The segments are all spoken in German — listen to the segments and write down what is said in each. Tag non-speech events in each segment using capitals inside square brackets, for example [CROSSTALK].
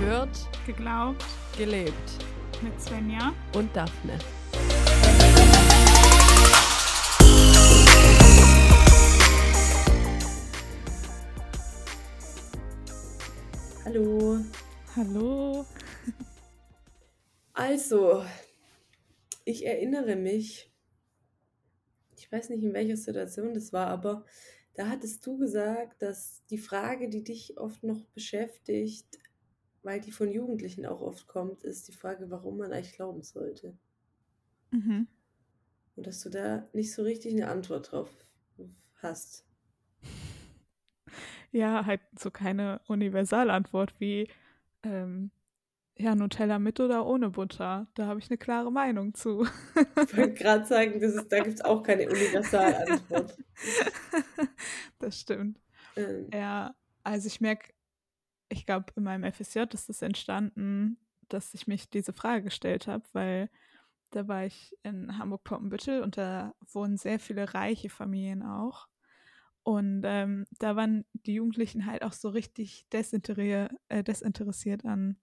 Gehört, Geglaubt gelebt. mit Svenja. Und Daphne. Hallo. Hallo. Also, ich erinnere mich, ich weiß nicht, in welcher Situation das war, aber da hattest du gesagt, dass die Frage, die dich oft noch beschäftigt, weil die von Jugendlichen auch oft kommt, ist die Frage, warum man eigentlich glauben sollte. Mhm. Und dass du da nicht so richtig eine Antwort drauf hast. Ja, halt so keine Universalantwort wie ähm, ja, Nutella mit oder ohne Butter. Da habe ich eine klare Meinung zu. Ich wollte gerade sagen, das ist, da gibt es auch keine Universalantwort. [LAUGHS] das stimmt. Ähm, Ja, also ich merke, ich glaube, in meinem FSJ ist es entstanden, dass ich mich diese Frage gestellt habe, weil da war ich in Hamburg-Poppenbüttel und da wohnen sehr viele reiche Familien auch. Und ähm, da waren die Jugendlichen halt auch so richtig desinteressiert, äh, desinteressiert an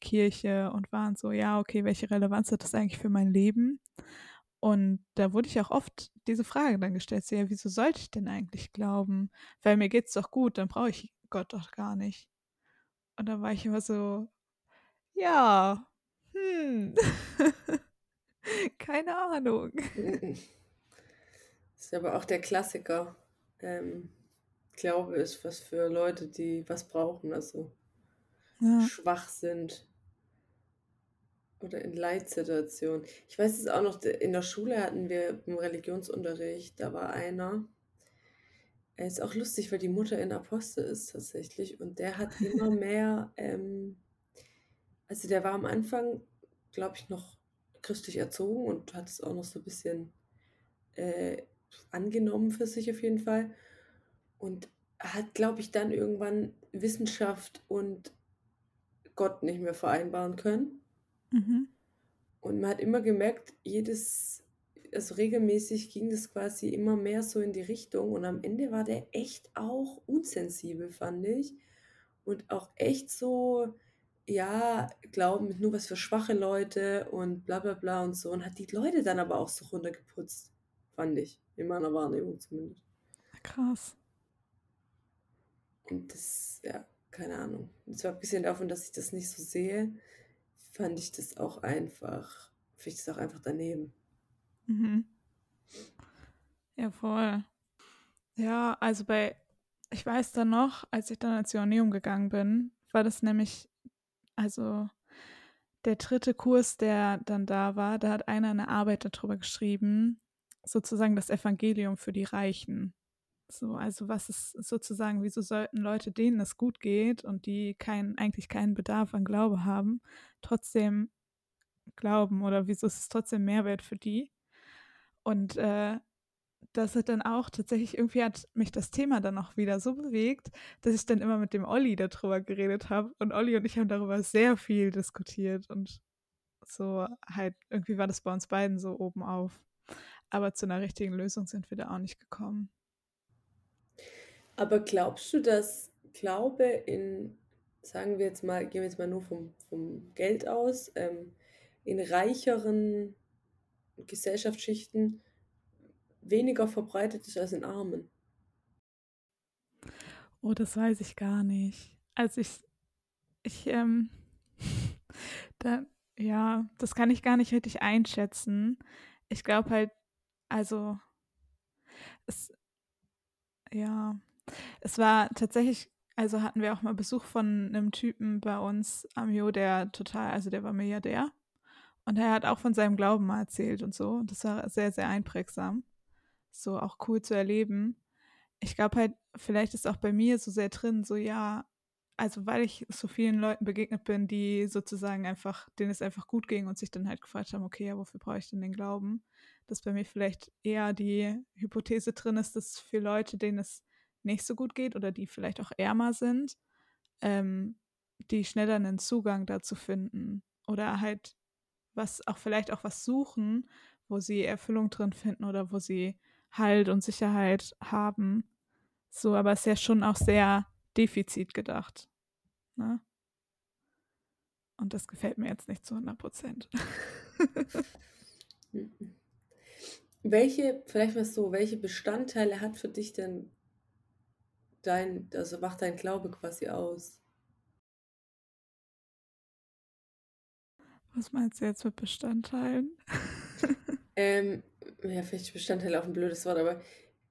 Kirche und waren so, ja, okay, welche Relevanz hat das eigentlich für mein Leben? Und da wurde ich auch oft diese Frage dann gestellt, so, ja, wieso sollte ich denn eigentlich glauben? Weil mir geht's doch gut, dann brauche ich Gott doch gar nicht. Und da war ich immer so, ja, hm, [LAUGHS] keine Ahnung. Das [LAUGHS] ist aber auch der Klassiker. Ähm, Glaube ist was für Leute, die was brauchen, also Ja, schwach sind oder in Leitsituationen. Ich weiß es auch noch, in der Schule hatten wir im Religionsunterricht, da war einer, er ist auch lustig, weil die Mutter in Apostel ist tatsächlich und der hat immer [LAUGHS] mehr, ähm, also der war am Anfang, glaube ich, noch christlich erzogen und hat es auch noch so ein bisschen äh, angenommen für sich auf jeden Fall. Und hat, glaube ich, dann irgendwann Wissenschaft und Gott nicht mehr vereinbaren können. mhm. Und man hat immer gemerkt, jedes, also regelmäßig ging das quasi immer mehr so in die Richtung. Und am Ende war der echt auch unsensibel, fand ich. Und auch echt so, ja, Glauben nur was für schwache Leute und bla bla bla und so. Und hat die Leute dann aber auch so runtergeputzt, fand ich. In meiner Wahrnehmung zumindest. Krass. Und das, ja, keine Ahnung. Und zwar abgesehen davon, dass ich das nicht so sehe, fand ich das auch einfach, finde ich das auch einfach daneben. Mhm. Ja, voll. Ja, also bei, ich weiß dann noch, als ich dann ans Joanneum gegangen bin, war das nämlich, also der dritte Kurs, der dann da war, da hat einer eine Arbeit darüber geschrieben, sozusagen das Evangelium für die Reichen. So, also was ist sozusagen, wieso sollten Leute, denen es gut geht und die keinen, eigentlich keinen Bedarf an Glaube haben, trotzdem glauben oder wieso ist es trotzdem Mehrwert für die? Und äh, das hat dann auch tatsächlich, irgendwie hat mich das Thema dann auch wieder so bewegt, dass ich dann immer mit dem Olli darüber geredet habe. Und Olli und ich haben darüber sehr viel diskutiert und so halt, irgendwie war das bei uns beiden so oben auf. Aber zu einer richtigen Lösung sind wir da auch nicht gekommen. Aber glaubst du, dass Glaube in, sagen wir jetzt mal, gehen wir jetzt mal nur vom, vom Geld aus, ähm, in reicheren Gesellschaftsschichten weniger verbreitet ist als in armen? Oh, das weiß ich gar nicht. Also ich, ich, ähm, [LAUGHS] da, ja, das kann ich gar nicht richtig einschätzen. Ich glaube halt, also, es, ja, es war tatsächlich, also hatten wir auch mal Besuch von einem Typen bei uns am Jo, der total, also der war Milliardär. Und er hat auch von seinem Glauben mal erzählt und so. Und das war sehr, sehr einprägsam. So auch cool zu erleben. Ich glaube halt, vielleicht ist auch bei mir so sehr drin, so ja, also weil ich so vielen Leuten begegnet bin, die sozusagen einfach, denen es einfach gut ging und sich dann halt gefragt haben, okay, ja, wofür brauche ich denn den Glauben? Dass bei mir vielleicht eher die Hypothese drin ist, dass für Leute, denen es nicht so gut geht oder die vielleicht auch ärmer sind, ähm, die schneller einen Zugang dazu finden oder halt was auch vielleicht auch was suchen, wo sie Erfüllung drin finden oder wo sie Halt und Sicherheit haben. So, aber es ist ja schon auch sehr Defizit gedacht. Ne? Und das gefällt mir jetzt nicht zu 100 Prozent. [LAUGHS] Mhm. Welche, vielleicht mal so, welche Bestandteile hat für dich denn dein, also macht dein Glaube quasi aus? Was meinst du jetzt mit Bestandteilen? [LAUGHS] Ähm, ja, vielleicht Bestandteile auch ein blödes Wort, aber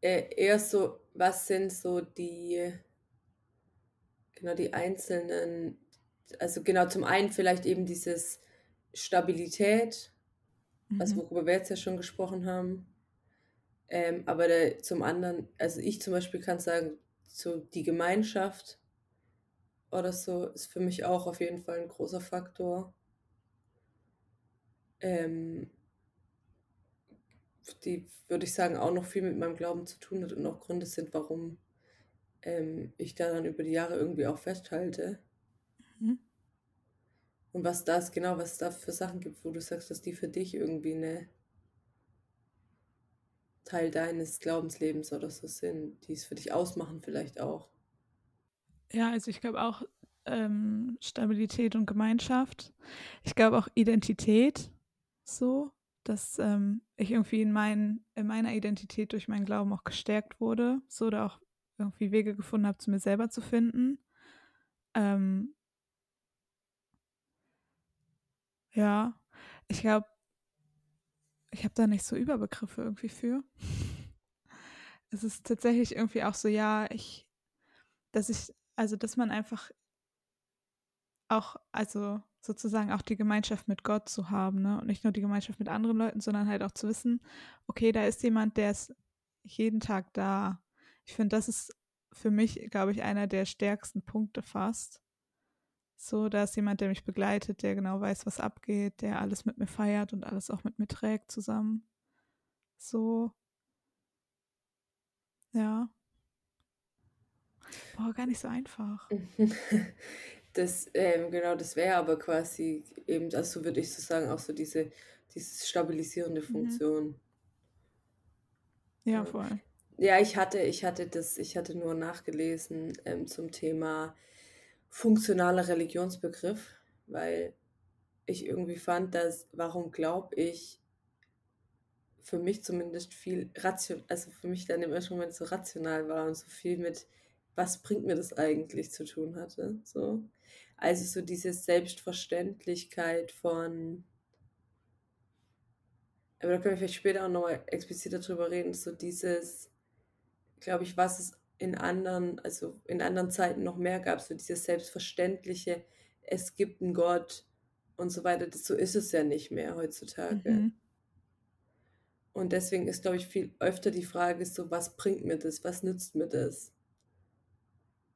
äh, eher so, was sind so die, genau, die einzelnen, also genau, zum einen vielleicht eben dieses Stabilität, also Mhm. worüber wir jetzt ja schon gesprochen haben. Ähm, aber der, zum anderen, also ich zum Beispiel kann sagen, so die Gemeinschaft oder so ist für mich auch auf jeden Fall ein großer Faktor. Ähm, die, würde ich sagen, auch noch viel mit meinem Glauben zu tun hat und auch Gründe sind, warum ähm, ich daran über die Jahre irgendwie auch festhalte. Mhm. Und was das genau, was es da für Sachen gibt, wo du sagst, dass die für dich irgendwie eine Teil deines Glaubenslebens oder so sind, die es für dich ausmachen vielleicht auch. Ja, also ich glaube auch ähm, Stabilität und Gemeinschaft. Ich glaube auch Identität so, dass ähm, ich irgendwie in, mein, in meiner Identität durch meinen Glauben auch gestärkt wurde, so oder auch irgendwie Wege gefunden habe, zu mir selber zu finden. Ähm, ja, ich glaube, ich habe da nicht so Überbegriffe irgendwie für. [LAUGHS] Es ist tatsächlich irgendwie auch so, ja, ich, dass ich, also dass man einfach auch, also sozusagen auch die Gemeinschaft mit Gott zu haben, ne? Und nicht nur die Gemeinschaft mit anderen Leuten, sondern halt auch zu wissen, okay, da ist jemand, der ist jeden Tag da. Ich finde, das ist für mich, glaube ich, einer der stärksten Punkte fast. So, da ist jemand, der mich begleitet, der genau weiß, was abgeht, der alles mit mir feiert und alles auch mit mir trägt zusammen. So. Ja. Boah, gar nicht so einfach. [LAUGHS] Das, ähm, genau, das wäre aber quasi eben, also so würde ich so sagen, auch so diese, diese stabilisierende Mhm. Funktion. Ja, Ja. voll. Ja, ich hatte, ich hatte das, ich hatte nur nachgelesen ähm, zum Thema funktionaler Religionsbegriff, weil ich irgendwie fand, dass, warum glaube ich, für mich zumindest viel ration, also für mich dann im ersten Moment so rational war und so viel mit, was bringt mir das eigentlich zu tun hatte. So. Also so diese Selbstverständlichkeit von, aber da können wir vielleicht später auch nochmal expliziter drüber reden, so dieses, glaube ich, was es in anderen, also in anderen Zeiten noch mehr gab, so dieses Selbstverständliche, es gibt einen Gott und so weiter, das, so ist es ja nicht mehr heutzutage. Mhm. Und deswegen ist, glaube ich, viel öfter die Frage so, was bringt mir das, was nützt mir das?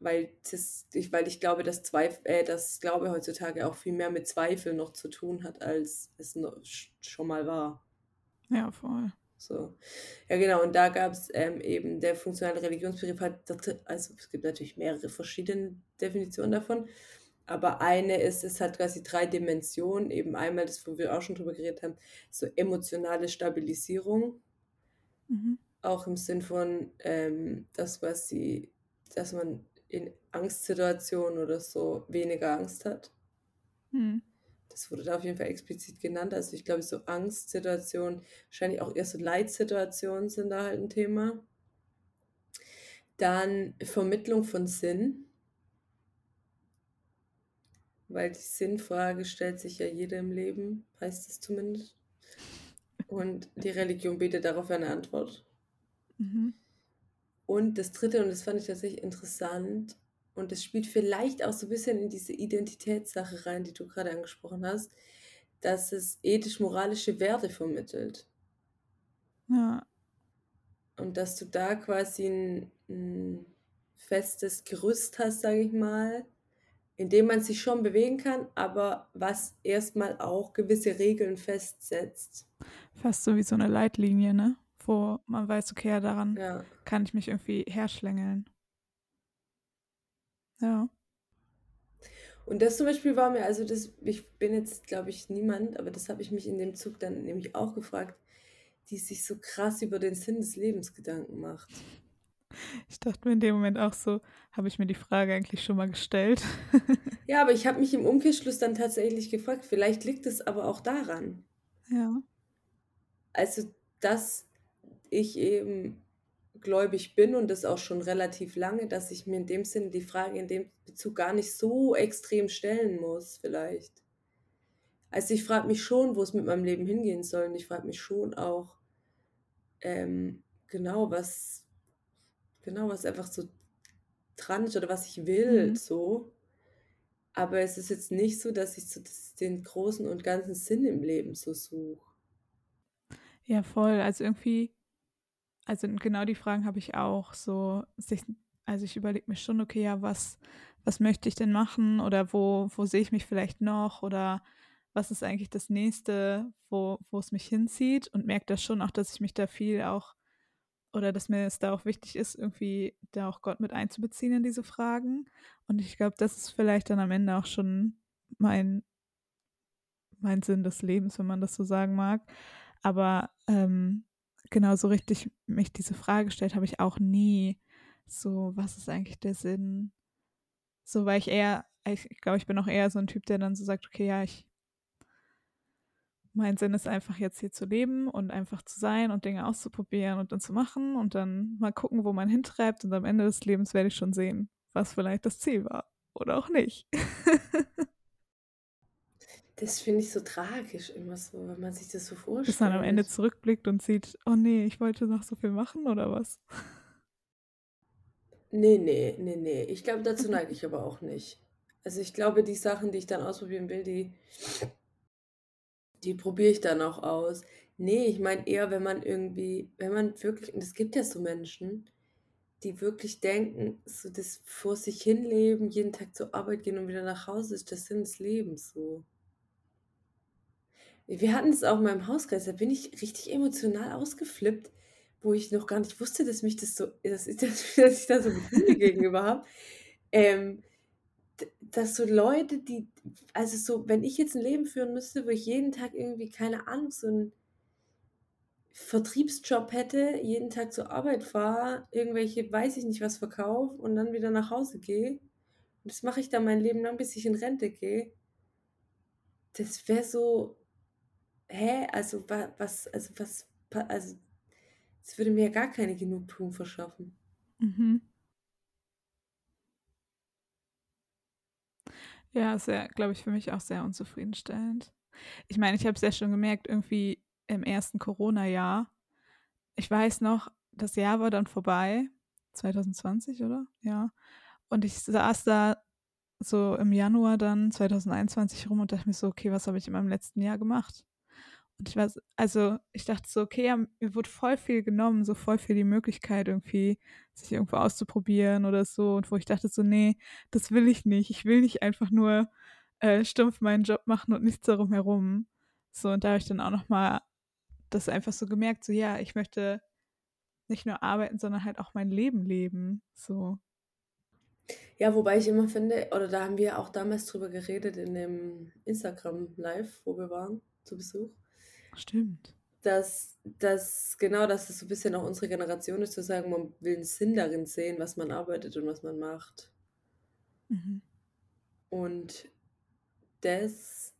Weil, das, ich, weil ich glaube, dass, Zweif äh, dass Glaube heutzutage auch viel mehr mit Zweifel noch zu tun hat, als es noch, schon mal war. Ja, voll. So. Ja, genau, und da gab es ähm, eben der funktionale Religionsbegriff, hat, also es gibt natürlich mehrere verschiedene Definitionen davon, aber eine ist, es hat quasi drei Dimensionen, eben einmal das, wo wir auch schon drüber geredet haben, so emotionale Stabilisierung, Mhm. auch im Sinn von, ähm, das, was sie, dass man in Angstsituationen oder so weniger Angst hat. Mhm. Das wurde da auf jeden Fall explizit genannt. Also ich glaube, so Angstsituationen, wahrscheinlich auch eher so Leitsituationen sind da halt ein Thema. Dann Vermittlung von Sinn. Weil die Sinnfrage stellt sich ja jeder im Leben, heißt es zumindest. Und die Religion bietet darauf eine Antwort. Mhm. Und das dritte, und das fand ich tatsächlich interessant, und das spielt vielleicht auch so ein bisschen in diese Identitätssache rein, die du gerade angesprochen hast, dass es ethisch-moralische Werte vermittelt. Ja. Und dass du da quasi ein, ein festes Gerüst hast, sage ich mal, in dem man sich schon bewegen kann, aber was erstmal auch gewisse Regeln festsetzt. Fast so wie so eine Leitlinie, ne? Wo man weiß, okay, ja, daran Ja. kann ich mich irgendwie herschlängeln. Ja. Und das zum Beispiel war mir, also das, ich bin jetzt, glaube ich, niemand, aber das habe ich mich in dem Zug dann nämlich auch gefragt, die sich so krass über den Sinn des Lebens Gedanken macht. Ich dachte mir in dem Moment auch so, habe ich mir die Frage eigentlich schon mal gestellt? [LAUGHS] Ja, aber ich habe mich im Umkehrschluss dann tatsächlich gefragt, vielleicht liegt es aber auch daran. Ja. Also, dass ich eben gläubig bin und das auch schon relativ lange, dass ich mir in dem Sinne die Frage in dem Bezug gar nicht so extrem stellen muss, vielleicht. Also ich frage mich schon, wo es mit meinem Leben hingehen soll. Und ich frage mich schon auch, ähm, genau, was, genau, was einfach so dran ist oder was ich will, Mhm. so. Aber es ist jetzt nicht so, dass ich so den großen und ganzen Sinn im Leben so suche. Ja, voll. Also irgendwie, also genau die Fragen habe ich auch. So, sich, also ich überlege mir schon, okay, ja, was, was möchte ich denn machen oder wo, wo sehe ich mich vielleicht noch oder was ist eigentlich das nächste, wo, wo es mich hinzieht und merke das schon auch, dass ich mich da viel auch oder dass mir es da auch wichtig ist, irgendwie da auch Gott mit einzubeziehen in diese Fragen. Und ich glaube, das ist vielleicht dann am Ende auch schon mein, mein Sinn des Lebens, wenn man das so sagen mag. Aber ähm, genau so richtig mich diese Frage gestellt habe ich auch nie. So, was ist eigentlich der Sinn? So, weil ich eher, ich, glaube, ich bin auch eher so ein Typ, der dann so sagt, okay, ja, ich, mein Sinn ist einfach jetzt hier zu leben und einfach zu sein und Dinge auszuprobieren und dann zu machen und dann mal gucken, wo man hintreibt und am Ende des Lebens werde ich schon sehen, was vielleicht das Ziel war oder auch nicht. [LAUGHS] Das finde ich so tragisch immer so, wenn man sich das so vorstellt. Bis man am Ende zurückblickt und sieht, oh nee, ich wollte noch so viel machen oder was? Nee, nee, nee, nee. Ich glaube, dazu neige ich aber auch nicht. Also ich glaube, die Sachen, die ich dann ausprobieren will, die, die probiere ich dann auch aus. Nee, ich meine eher, wenn man irgendwie, wenn man wirklich, und es gibt ja so Menschen, die wirklich denken, so das vor sich hinleben, jeden Tag zur Arbeit gehen und wieder nach Hause ist der Sinn des Lebens so. Wir hatten es auch in meinem Hauskreis, da bin ich richtig emotional ausgeflippt, wo ich noch gar nicht wusste, dass mich das so, dass ich, [LAUGHS] dass ich da so Gefühle gegenüber habe. Ähm, dass so Leute, die, also so, wenn ich jetzt ein Leben führen müsste, wo ich jeden Tag irgendwie, keine Ahnung, so einen Vertriebsjob hätte, jeden Tag zur Arbeit fahre, irgendwelche, weiß ich nicht was verkaufe und dann wieder nach Hause gehe. Und das mache ich dann mein Leben lang, bis ich in Rente gehe. Das wäre so, hä, also was, also was, also es würde mir ja gar keine Genugtuung verschaffen. Mhm. Ja, ja, glaube ich, für mich auch sehr unzufriedenstellend. Ich meine, ich habe es ja schon gemerkt, irgendwie im ersten Corona-Jahr. Ich weiß noch, das Jahr war dann vorbei, 2020, oder? Ja. Und ich saß da so im Januar dann 2021 rum und dachte mir so, okay, was habe ich in meinem letzten Jahr gemacht? Und ich war, also ich dachte so, okay, ja, mir wurde voll viel genommen, so voll viel die Möglichkeit irgendwie, sich irgendwo auszuprobieren oder so. Und wo ich dachte so, nee, das will ich nicht. Ich will nicht einfach nur äh, stumpf meinen Job machen und nichts darum herum. So, und da habe ich dann auch nochmal das einfach so gemerkt, so ja, ich möchte nicht nur arbeiten, sondern halt auch mein Leben leben. So. Ja, wobei ich immer finde, oder da haben wir auch damals drüber geredet in dem Instagram Live, wo wir waren, zu Besuch. Stimmt. Dass, dass genau, dass es so ein bisschen auch unsere Generation ist, zu sagen, man will einen Sinn darin sehen, was man arbeitet und was man macht. Mhm. Und das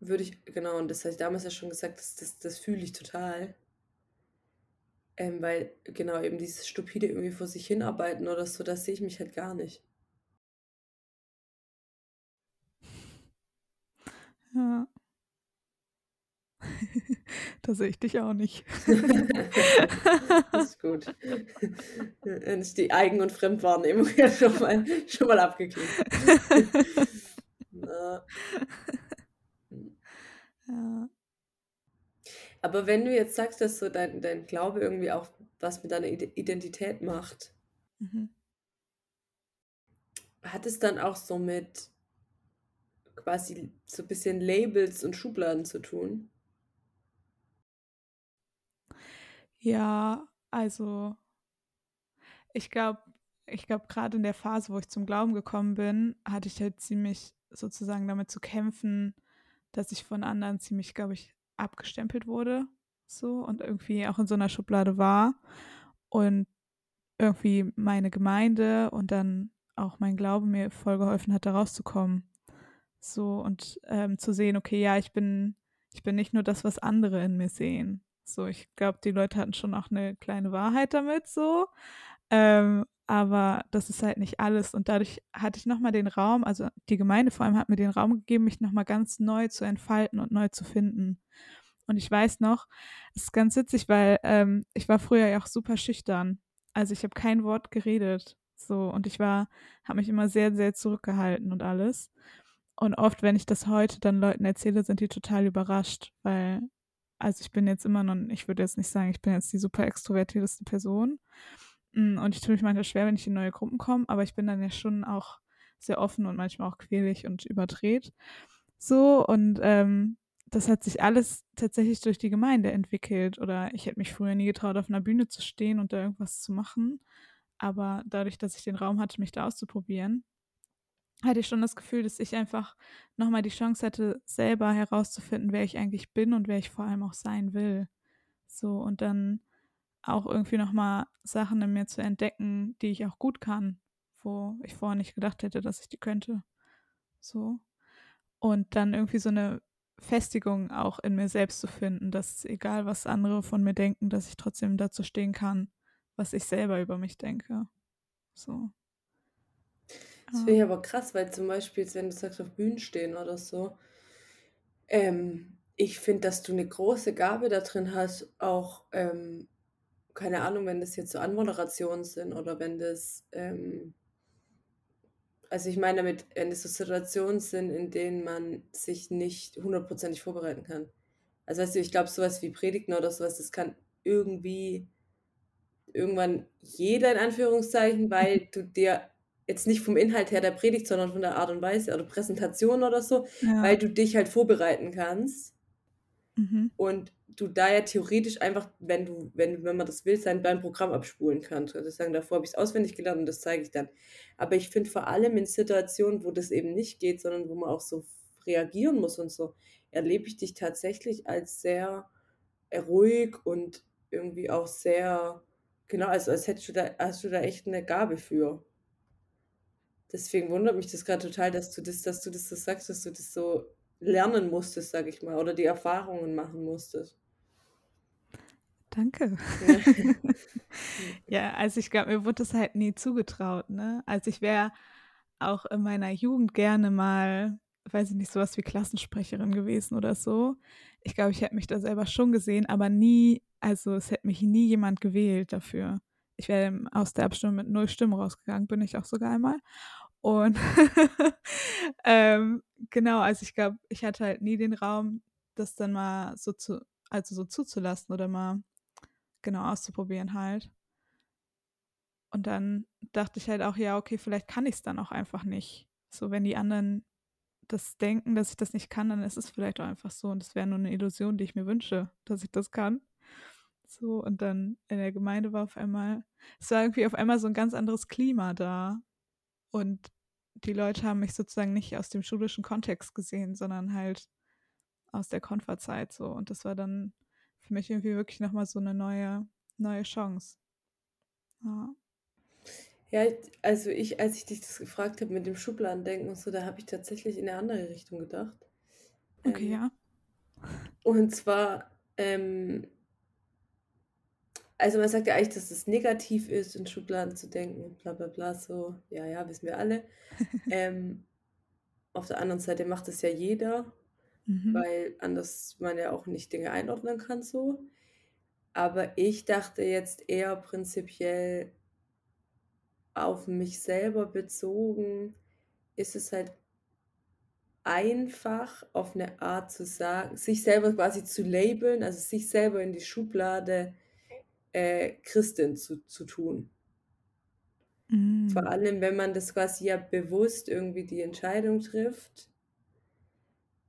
würde ich, genau, und das habe ich damals ja schon gesagt, das, das, das fühle ich total. Ähm, weil, genau, eben dieses stupide irgendwie vor sich hinarbeiten oder so, das sehe ich mich halt gar nicht. Ja. Da sehe ich dich auch nicht. [LAUGHS] das ist gut. Dann ist die Eigen- und Fremdwahrnehmung ja schon mal, schon mal abgeklärt. [LAUGHS] ja. Aber wenn du jetzt sagst, dass so dein, dein Glaube irgendwie auch was mit deiner Identität macht, mhm. hat es dann auch so mit quasi so ein bisschen Labels und Schubladen zu tun? Ja, also ich glaube, ich glaube, gerade in der Phase, wo ich zum Glauben gekommen bin, hatte ich halt ziemlich sozusagen damit zu kämpfen, dass ich von anderen ziemlich, glaube ich, abgestempelt wurde. So und irgendwie auch in so einer Schublade war. Und irgendwie meine Gemeinde und dann auch mein Glaube mir voll geholfen hat, da rauszukommen. So und ähm, zu sehen, okay, ja, ich bin, ich bin nicht nur das, was andere in mir sehen. So, ich glaube, die Leute hatten schon auch eine kleine Wahrheit damit, so. Ähm, aber das ist halt nicht alles. Und dadurch hatte ich nochmal den Raum, also die Gemeinde vor allem hat mir den Raum gegeben, mich nochmal ganz neu zu entfalten und neu zu finden. Und ich weiß noch, es ist ganz witzig, weil ähm, ich war früher ja auch super schüchtern. Also ich habe kein Wort geredet. So, und ich war, habe mich immer sehr, sehr zurückgehalten und alles. Und oft, wenn ich das heute dann Leuten erzähle, sind die total überrascht, weil, also ich bin jetzt immer noch, ich würde jetzt nicht sagen, ich bin jetzt die super extrovertierteste Person. Mm, und ich tue mich manchmal schwer, wenn ich in neue Gruppen komme, aber ich bin dann ja schon auch sehr offen und manchmal auch quälig und überdreht. So, und ähm, das hat sich alles tatsächlich durch die Gemeinde entwickelt. Oder ich hätte mich früher nie getraut, auf einer Bühne zu stehen und da irgendwas zu machen. Aber dadurch, dass ich den Raum hatte, mich da auszuprobieren, hatte ich schon das Gefühl, dass ich einfach nochmal die Chance hatte, selber herauszufinden, wer ich eigentlich bin und wer ich vor allem auch sein will. So, und dann auch irgendwie nochmal Sachen in mir zu entdecken, die ich auch gut kann, wo ich vorher nicht gedacht hätte, dass ich die könnte. So. Und dann irgendwie so eine Festigung auch in mir selbst zu finden, dass egal was andere von mir denken, dass ich trotzdem dazu stehen kann, was ich selber über mich denke. So. Das finde ich aber krass, weil zum Beispiel, wenn du sagst, auf Bühnen stehen oder so, ähm, ich finde, dass du eine große Gabe da drin hast, auch, ähm, keine Ahnung, wenn das jetzt so Anmoderationen sind oder wenn das, ähm, also ich meine damit, wenn es so Situationen sind, in denen man sich nicht hundertprozentig vorbereiten kann. Also weißt du, ich glaube, sowas wie Predigten oder sowas, das kann irgendwie irgendwann jeder in Anführungszeichen, weil du dir jetzt nicht vom Inhalt her der Predigt, sondern von der Art und Weise oder Präsentation oder so, ja. weil du dich halt vorbereiten kannst. Mhm. Und du da ja theoretisch einfach, wenn du, wenn, wenn man das will, sein dein Programm abspulen kannst. Also sagen, davor habe ich es auswendig gelernt und das zeige ich dann. Aber ich finde vor allem in Situationen, wo das eben nicht geht, sondern wo man auch so reagieren muss und so, erlebe ich dich tatsächlich als sehr ruhig und irgendwie auch sehr, genau, also als hättest du da, hast du da echt eine Gabe für. Deswegen wundert mich das gerade total, dass du das, dass du das so sagst, dass du das so lernen musstest, sag ich mal, oder die Erfahrungen machen musstest. Danke. Ja, [LAUGHS] ja also ich glaube, mir wurde das halt nie zugetraut, ne? Also ich wäre auch in meiner Jugend gerne mal, weiß ich nicht, sowas wie Klassensprecherin gewesen oder so. Ich glaube, ich hätte mich da selber schon gesehen, aber nie, also es hätte mich nie jemand gewählt dafür. Ich wäre aus der Abstimmung mit null Stimmen rausgegangen, bin ich auch sogar einmal. Und [LAUGHS] ähm, genau, also ich glaube, ich hatte halt nie den Raum, das dann mal so zu, also so zuzulassen oder mal genau auszuprobieren halt. Und dann dachte ich halt auch, ja, okay, vielleicht kann ich es dann auch einfach nicht. So, wenn die anderen das denken, dass ich das nicht kann, dann ist es vielleicht auch einfach so. Und es wäre nur eine Illusion, die ich mir wünsche, dass ich das kann. So, und dann in der Gemeinde war auf einmal, es war irgendwie auf einmal so ein ganz anderes Klima da. Und die Leute haben mich sozusagen nicht aus dem schulischen Kontext gesehen, sondern halt aus der Konferzeit so. Und das war dann für mich irgendwie wirklich nochmal so eine neue, neue Chance. Ja. Ja, also ich, als ich dich das gefragt habe mit dem Schubladendenken und so, da habe ich tatsächlich in eine andere Richtung gedacht. Okay, ähm, ja. Und zwar, ähm, also man sagt ja eigentlich, dass es negativ ist, in Schubladen zu denken bla bla bla, so, ja, ja, wissen wir alle. [LAUGHS] ähm, auf der anderen Seite macht es ja jeder, mhm. weil anders man ja auch nicht Dinge einordnen kann so. Aber ich dachte jetzt eher prinzipiell auf mich selber bezogen, ist es halt einfach auf eine Art zu sagen, sich selber quasi zu labeln, also sich selber in die Schublade äh, Christin zu, zu tun. Mm. Vor allem, wenn man das quasi ja bewusst irgendwie die Entscheidung trifft.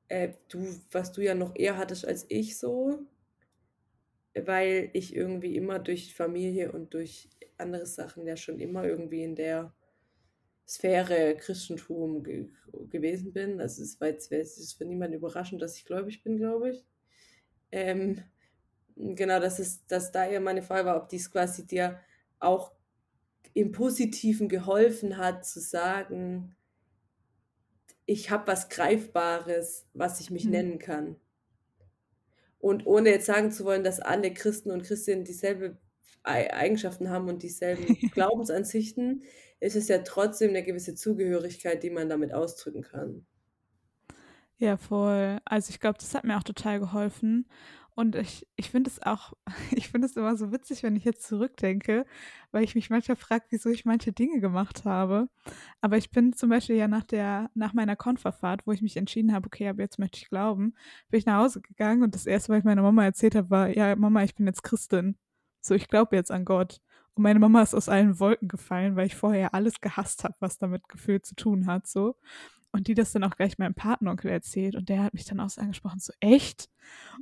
Äh, du, was du ja noch eher hattest als ich so, weil ich irgendwie immer durch Familie und durch andere Sachen ja schon immer irgendwie in der Sphäre Christentum ge gewesen bin. Also es, war jetzt, es ist für niemanden überraschend, dass ich gläubig bin, glaube ich. Ähm, Genau, das ist, dass da ja meine Frage war, ob dies quasi dir auch im Positiven geholfen hat, zu sagen, ich habe was Greifbares, was ich mich Mhm. nennen kann. Und ohne jetzt sagen zu wollen, dass alle Christen und Christinnen dieselbe Ei Eigenschaften haben und dieselben [LAUGHS] Glaubensansichten, ist es ja trotzdem 'ne gewisse Zugehörigkeit, die man damit ausdrücken kann. Ja, voll. Also, ich glaube, das hat mir auch total geholfen. Und ich ich finde es auch [LAUGHS] ich finde es immer so witzig, wenn ich jetzt zurückdenke, weil ich mich manchmal frage, wieso ich manche Dinge gemacht habe. Aber ich bin zum Beispiel ja nach der nach meiner Konferfahrt, wo ich mich entschieden habe: „Okay, ab jetzt möchte ich glauben“, bin ich nach Hause gegangen und das erste, was ich meiner Mama erzählt habe, war: „Ja, Mama, ich bin jetzt Christin. So, ich glaube jetzt an Gott.“ Und meine Mama ist aus allen Wolken gefallen, weil ich vorher alles gehasst habe, was damit gefühlt zu tun hat so. Und die das dann auch gleich meinem Patenonkel erzählt und der hat mich dann auch so angesprochen, so: „Echt?“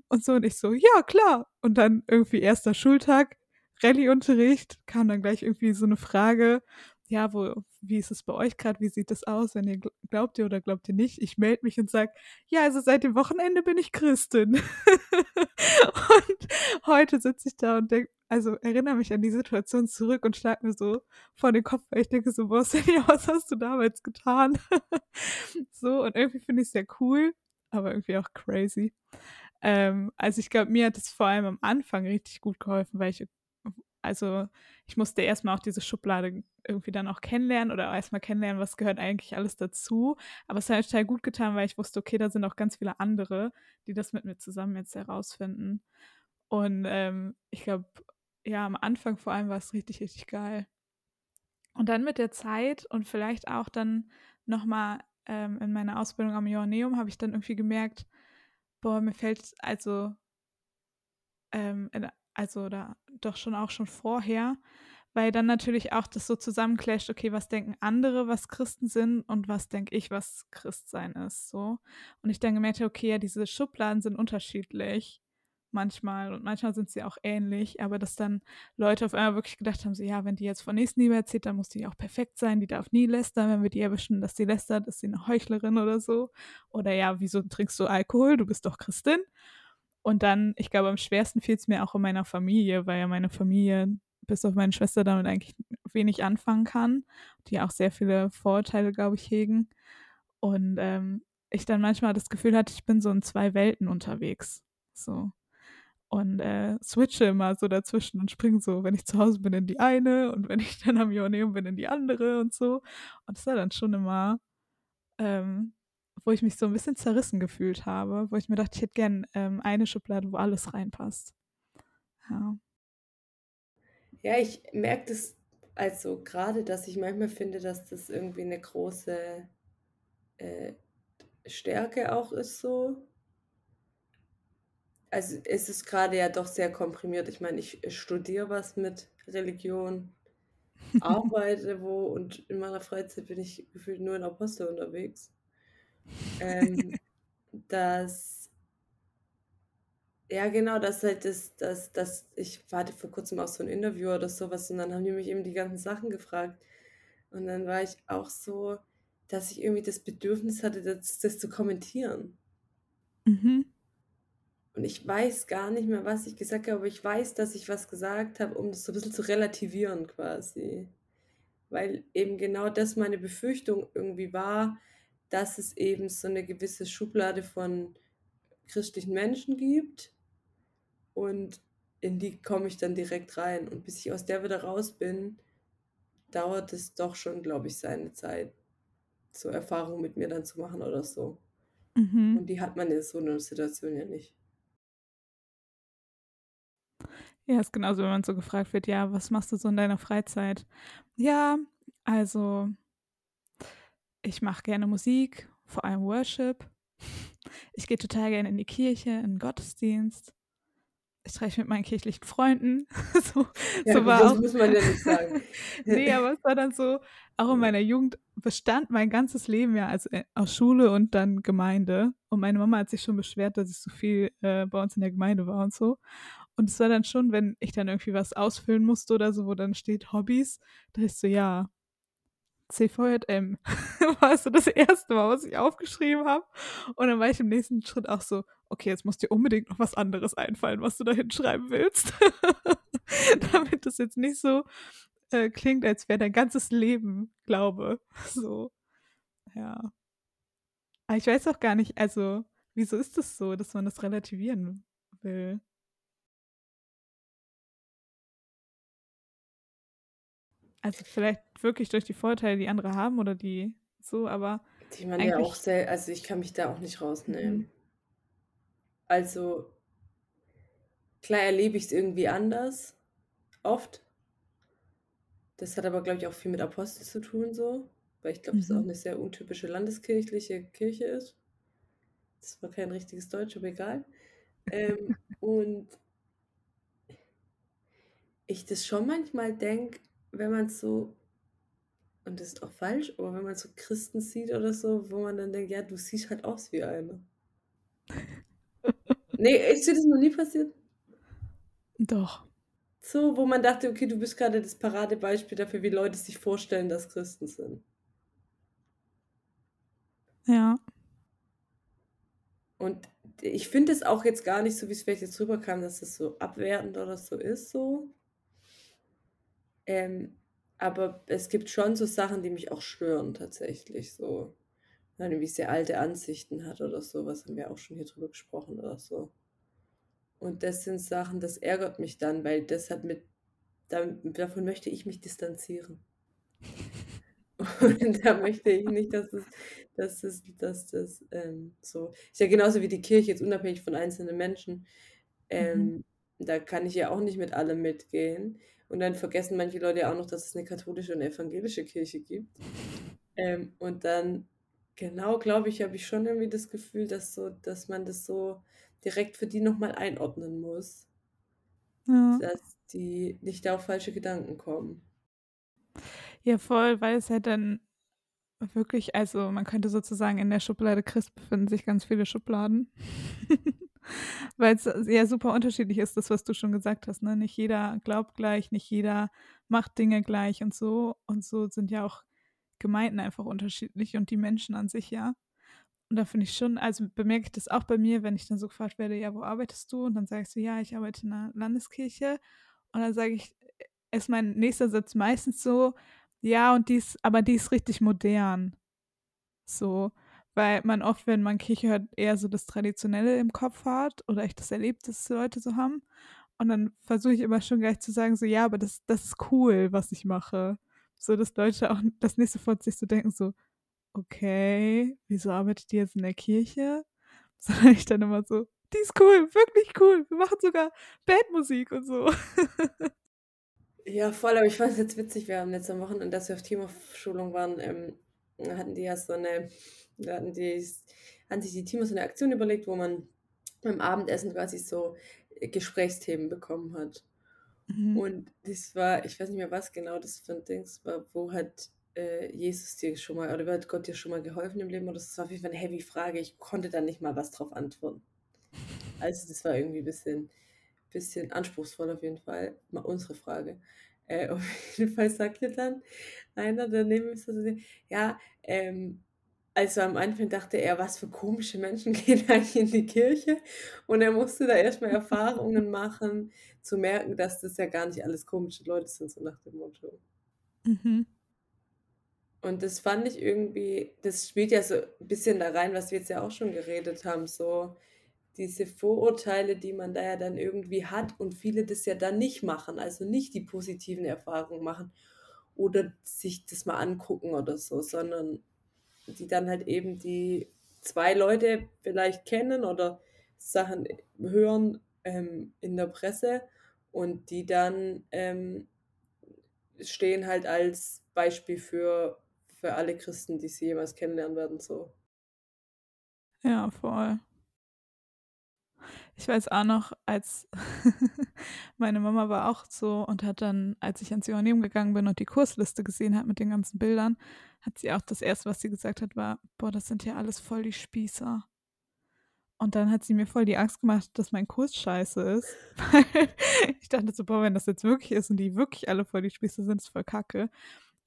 Und so und ich so: „Ja, klar.“ Und dann irgendwie erster Schultag, Rallyeunterricht, kam dann gleich irgendwie so 'ne Frage: „Ja, wo wie ist es bei euch grad? Wie sieht das aus, wenn ihr gl glaubt ihr oder glaubt ihr nicht?“ Ich melde mich und sage: „Ja, also seit dem Wochenende bin ich Christin.“ [LAUGHS] Und heute sitze ich da und denke also, erinnere mich an die Situation zurück und schlage mir so vor den Kopf, weil ich denke so: „Boah, [LAUGHS] Svenja, was hast du damals getan?“ [LAUGHS] So, und irgendwie finde ich's sehr cool, aber irgendwie auch crazy. Ähm, also, ich glaube, mir hat es vor allem am Anfang richtig gut geholfen, weil ich also, ich musste erst mal auch diese Schublade irgendwie dann auch kennenlernen oder erst mal kennenlernen, was gehört eigentlich alles dazu. Aber es hat total gut getan, weil ich wusste, okay, da sind auch ganz viele andere, die das mit mir zusammen jetzt herausfinden. Und, ähm, ich glaube, ja, am Anfang vor allem war's richtig, richtig geil. Und dann mit der Zeit und vielleicht auch dann noch mal, ähm, in meiner Ausbildung am Johanneum habe ich dann irgendwie gemerkt: „Boah, mir fällt's also“ ähm, in also, da doch schon auch schon vorher, weil dann natürlich auch das so zusammenclasht, okay, was denken andere, was Christen sind und was denke ich, was Christsein ist, so. Und ich dann gemerkt habe, okay, ja, diese Schubladen sind unterschiedlich manchmal und manchmal sind sie auch ähnlich, aber dass dann Leute auf einmal wirklich gedacht haben, so: „Ja, wenn die jetzt von Nächstenliebe erzählt, dann muss die auch perfekt sein, die darf nie lästern. Wenn wir die erwischen, dass sie lästert, ist sie 'ne Heuchlerin oder so.“ Oder: „Ja, wieso trinkst du Alkohol? Du bist doch Christin.“ Und dann ich glaube, am schwersten fiel's mir auch in meiner Familie, weil ja meine Familie bis auf meine Schwester damit eigentlich wenig anfangen kann, die auch sehr viele Vorurteile, glaube ich, hegen. Und, ähm, ich dann manchmal das Gefühl hatte, ich bin so in 2 Welten unterwegs, so. Und, äh, switche immer so dazwischen und springe so, wenn ich zu Hause bin, in die eine und wenn ich dann am Johanneum bin, in die andere und so. Und das war dann schon immer, ähm, wo ich mich so 'n bisschen zerrissen gefühlt habe, wo ich mir dachte, ich hätte gern, ähm, eine Schublade, wo alles reinpasst. Ja. Ja, ich merke das also grade, dass ich manchmal finde, dass das irgendwie 'ne große, äh, Stärke auch ist so. Also, es ist grade ja doch sehr komprimiert. Ich meine, ich studiere was mit Religion, [LAUGHS] arbeite wo und in meiner Freizeit bin ich gefühlt nur in Apostel unterwegs. Ähm, [LAUGHS] dass ja genau, dass halt das dass dass ich hatte vor Kurzem auch so 'n Interview oder so was und dann haben die mich eben die ganzen Sachen gefragt. Und dann war ich auch so, dass ich irgendwie das Bedürfnis hatte, das das zu kommentieren. Mhm. Und ich weiß gar nicht mehr, was ich gesagt habe, aber ich weiß, dass ich was gesagt habe, um das so 'n bisschen zu relativieren quasi. Weil eben genau das meine Befürchtung irgendwie war, dass es eben so 'ne gewisse Schublade von christlichen Menschen gibt und in die komme ich dann direkt rein. Und bis ich aus der wieder raus bin, dauert es doch schon, glaube ich, seine Zeit, so Erfahrungen mit mir dann zu machen oder so. Mhm. Und die hat man in so 'ner Situation ja nicht. Ja, ist genauso, wenn man so gefragt wird: „Ja, was machst du so in deiner Freizeit?“ Ja, also ich mache gerne Musik, vor allem Worship. Ich gehe total gerne in die Kirche, in 'n Gottesdienst. Ich treffe mich mit meinen kirchlichen Freunden. [LAUGHS] So Ja so war das auch muss man ja nicht sagen. [LAUGHS] ne, aber es war dann so auch in meiner Jugend bestand mein ganzes Leben ja also, aus Schule und dann Gemeinde. Und meine Mama hat sich schon beschwert, dass ich so viel, äh, bei uns in der Gemeinde war und so. Und es war dann schon, wenn ich dann irgendwie was ausfüllen musste oder so, wo dann steht Hobbys, da ich so: „Ja, CVJM.“ [LAUGHS] War so das 1. Mal, was ich aufgeschrieben habe. Und dann war ich im nächsten Schritt auch so: „Okay, jetzt muss dir unbedingt noch was anderes einfallen, was du da hinschreiben willst.“ [LAUGHS] Damit das jetzt nicht so äh, klingt, als wäre dein ganzes Leben Glaube. [LAUGHS] So, ja. Aber ich weiß auch gar nicht, also, wieso ist das so, dass man das relativieren will? Also vielleicht wirklich durch die Vorteile, die andere haben oder die so, aber Die man ja auch sel also, ich kann mich da auch nicht Mhm. rausnehmen. Also klar erlebe ich's irgendwie anders, oft. Das hat aber, glaube ich, auch viel mit Apostel zu tun so, weil ich glaube, das auch Mhm. 'ne sehr untypische landeskirchliche Kirche ist. Das war kein richtiges Deutsch, aber egal. Ähm, [LAUGHS] und ich das schon manchmal denke, wenn man so und das ist auch falsch, aber wenn man so Christen sieht oder so, wo man dann denkt: „Ja, du siehst halt aus wie einer.“ [LAUGHS] Ne, ist dir das noch nie passiert? Doch. So, wo man dachte: „Okay, du bist grade das Paradebeispiel dafür, wie Leute sich vorstellen, dass Christen sind.“ Ja. Und ich finde es auch jetzt gar nicht so, wie's vielleicht jetzt rüberkam, dass das so abwertend oder so ist so. Ähm, aber es gibt schon so Sachen, die mich auch stören tatsächlich so. Wenn man irgendwie sehr alte Ansichten hat oder so was, haben wir auch schon hier drüber gesprochen oder so. Und das sind Sachen, das ärgert mich dann, weil das hat mit davon möchte ich mich distanzieren. Und da möchte ich nicht, dass es dass es dass das, ähm, so ist ja genauso wie die Kirche jetzt unabhängig von einzelnen Menschen. Mhm. Ähm, da kann ich ja auch nicht mit allem mitgehen. Und dann vergessen manche Leute ja auch noch, dass es 'ne katholische und evangelische Kirche gibt. [LAUGHS] Ähm, und dann genau, glaube ich, habe ich schon irgendwie das Gefühl, dass so dass man das so direkt für die noch mal einordnen muss Ja. dass die nicht da auf falsche Gedanken kommen. Ja, voll, weil es halt dann wirklich also, man könnte sozusagen in der Schublade Christ befinden sich ganz viele Schubladen. [LAUGHS] [LAUGHS] Weil's ja super unterschiedlich ist, das, was du schon gesagt hast, ne? Nicht jeder glaubt gleich, nicht jeder macht Dinge gleich und so. Und so sind ja auch Gemeinden einfach unterschiedlich und die Menschen an sich ja. Und da finde ich schon also, bemerke ich das auch bei mir, wenn ich dann so gefragt werde: „Ja, wo arbeitest du?“ Und dann sage ich so: „Ja, ich arbeite in 'ner Landeskirche.“ Und dann sage ich ist mein nächster Satz meistens so: „Ja, und die ist aber die ist richtig modern.“ So, weil man oft, wenn man Kirche hört, eher so das Traditionelle im Kopf hat oder ich das erlebt, dass Leute so haben. Und dann versuche ich immer schon gleich zu sagen so: „Ja, aber das das ist cool, was ich mache.“ So, dass Leute auch das nicht sofort sich so denken so: „Okay, wieso arbeitet die jetzt in der Kirche?“ [LAUGHS] Sondern ich dann immer so: „Die ist cool, wirklich cool. Wir machen sogar Bandmusik und so.“ [LAUGHS] Ja, voll, aber ich fand's jetzt witzig, wir haben jetzt am Wochenende, als wir auf Teamhof-Schulung waren, ähm, hatten die ja so 'ne da hatten die's hatten sich die Teams so 'ne Aktion überlegt, wo man beim Abendessen quasi so, äh, Gesprächsthemen bekommen hat. Mhm. Und das war ich weiß nicht mehr, was genau das für 'n Dings war, wo hat, äh, Jesus dir schon mal oder hat Gott dir schon mal geholfen im Leben oder so? Das war auf jeden Fall 'ne heavy Frage. Ich konnte da nicht mal was drauf antworten. [LAUGHS] Also, das war irgendwie bisschen bisschen anspruchsvoll auf jeden Fall, mal unsere Frage. Äh, [LAUGHS] auf jeden Fall sagte dann einer, der neben mir saß, ja, ähm, also, am Anfang dachte er: „Was für komische Menschen [LAUGHS] gehen eigentlich in die Kirche?“ Und er musste da erst mal Erfahrungen machen, zu merken, dass das ja gar nicht alles komische Leute sind, so nach dem Motto. Mhm. Und das fand ich irgendwie das spielt ja so 'n bisschen da rein, was wir jetzt ja auch schon geredet haben, so diese Vorurteile, die man da ja dann irgendwie hat und viele das ja dann nicht machen, also, nicht die positiven Erfahrungen machen oder sich das mal angucken oder so, sondern die dann halt eben die 2 Leute vielleicht kennen oder Sachen hören, ähm, in der Presse und die dann, ähm, stehen halt als Beispiel für für alle Christen, die sie jemals kennenlernen werden, so. Ja, voll. Ich weiß auch noch, als [LAUGHS] meine Mama war auch so und hat dann, als ich ans Johanneum gegangen bin und die Kursliste gesehen hat mit den ganzen Bildern, hat sie auch das Erste, was sie gesagt hat, war: „Boah, das sind ja alles voll die Spießer.“ Und dann hat sie mir voll die Angst gemacht, dass mein Kurs scheiße ist, [LAUGHS] weil ich dachte so: „Boah, wenn das jetzt wirklich ist und die wirklich alle voll die Spießer sind, ist voll kacke.“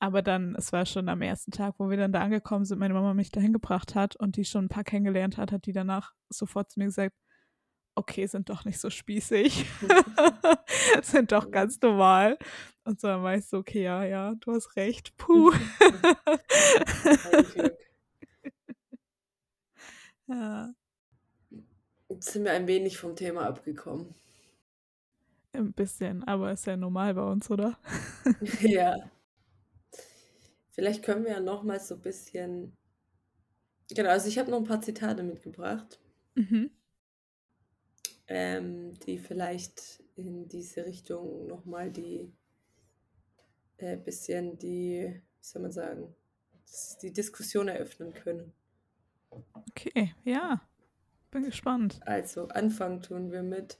Aber dann es war schon am 1. Tag, wo wir dann da angekommen sind, meine Mama mich dahin gebracht hat und die schon 'n paar kennengelernt hat, hat die danach sofort zu mir gesagt: „Okay, sind doch nicht so spießig. [LAUGHS] Sind doch ganz normal.“ Und so dann weißt du, okay, ja, ja, du hast recht. Puh. [LAUGHS] [LAUGHS] ja. Jetzt sind wir ein wenig vom Thema abgekommen. Ein bisschen, aber ist ja normal bei uns, oder? ja. Vielleicht können wir ja noch mal so ein bisschen. Genau, also ich habe noch ein paar Zitate mitgebracht, mhm. Ähm, die vielleicht in diese Richtung noch mal die äh, bisschen die, wie soll man sagen, die Diskussion eröffnen können. Okay, ja, bin gespannt. Also anfangen tun wir mit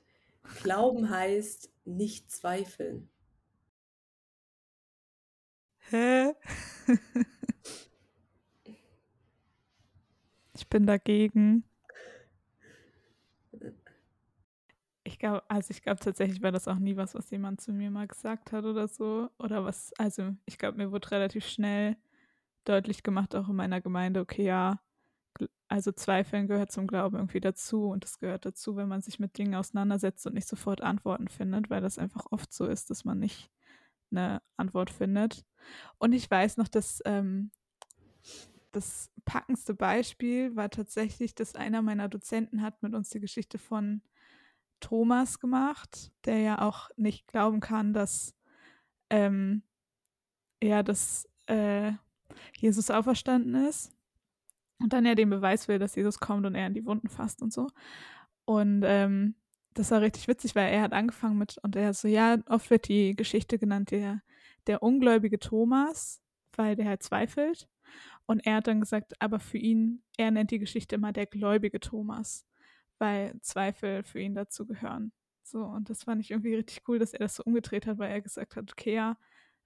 Glauben heißt nicht zweifeln. Hä? [LAUGHS] ich bin dagegen. Glaube, also ich glaube tatsächlich war das auch nie was, was jemand zu mir mal gesagt hat oder so. Oder was, also ich glaube, mir wurde relativ schnell deutlich gemacht, auch in meiner Gemeinde, okay, ja, also Zweifeln gehört zum Glauben irgendwie dazu und es gehört dazu, wenn man sich mit Dingen auseinandersetzt und nicht sofort Antworten findet, weil das einfach oft so ist, dass man nicht eine Antwort findet. Und ich weiß noch, dass ähm, das packendste Beispiel war tatsächlich, dass einer meiner Dozenten hat mit uns die Geschichte von Thomas gemacht, der ja auch nicht glauben kann, dass ähm, er, dass äh, Jesus auferstanden ist. Und dann er den Beweis will, dass Jesus kommt und er in die Wunden fasst und so. Und ähm, das war richtig witzig, weil er hat angefangen mit, und er so, ja, oft wird die Geschichte genannt, der, der ungläubige Thomas, weil der halt zweifelt. Und er hat dann gesagt, aber für ihn, er nennt die Geschichte immer der gläubige Thomas, weil Zweifel für ihn dazu gehören. So, und das fand ich irgendwie richtig cool, dass er das so umgedreht hat, weil er gesagt hat, okay, ja,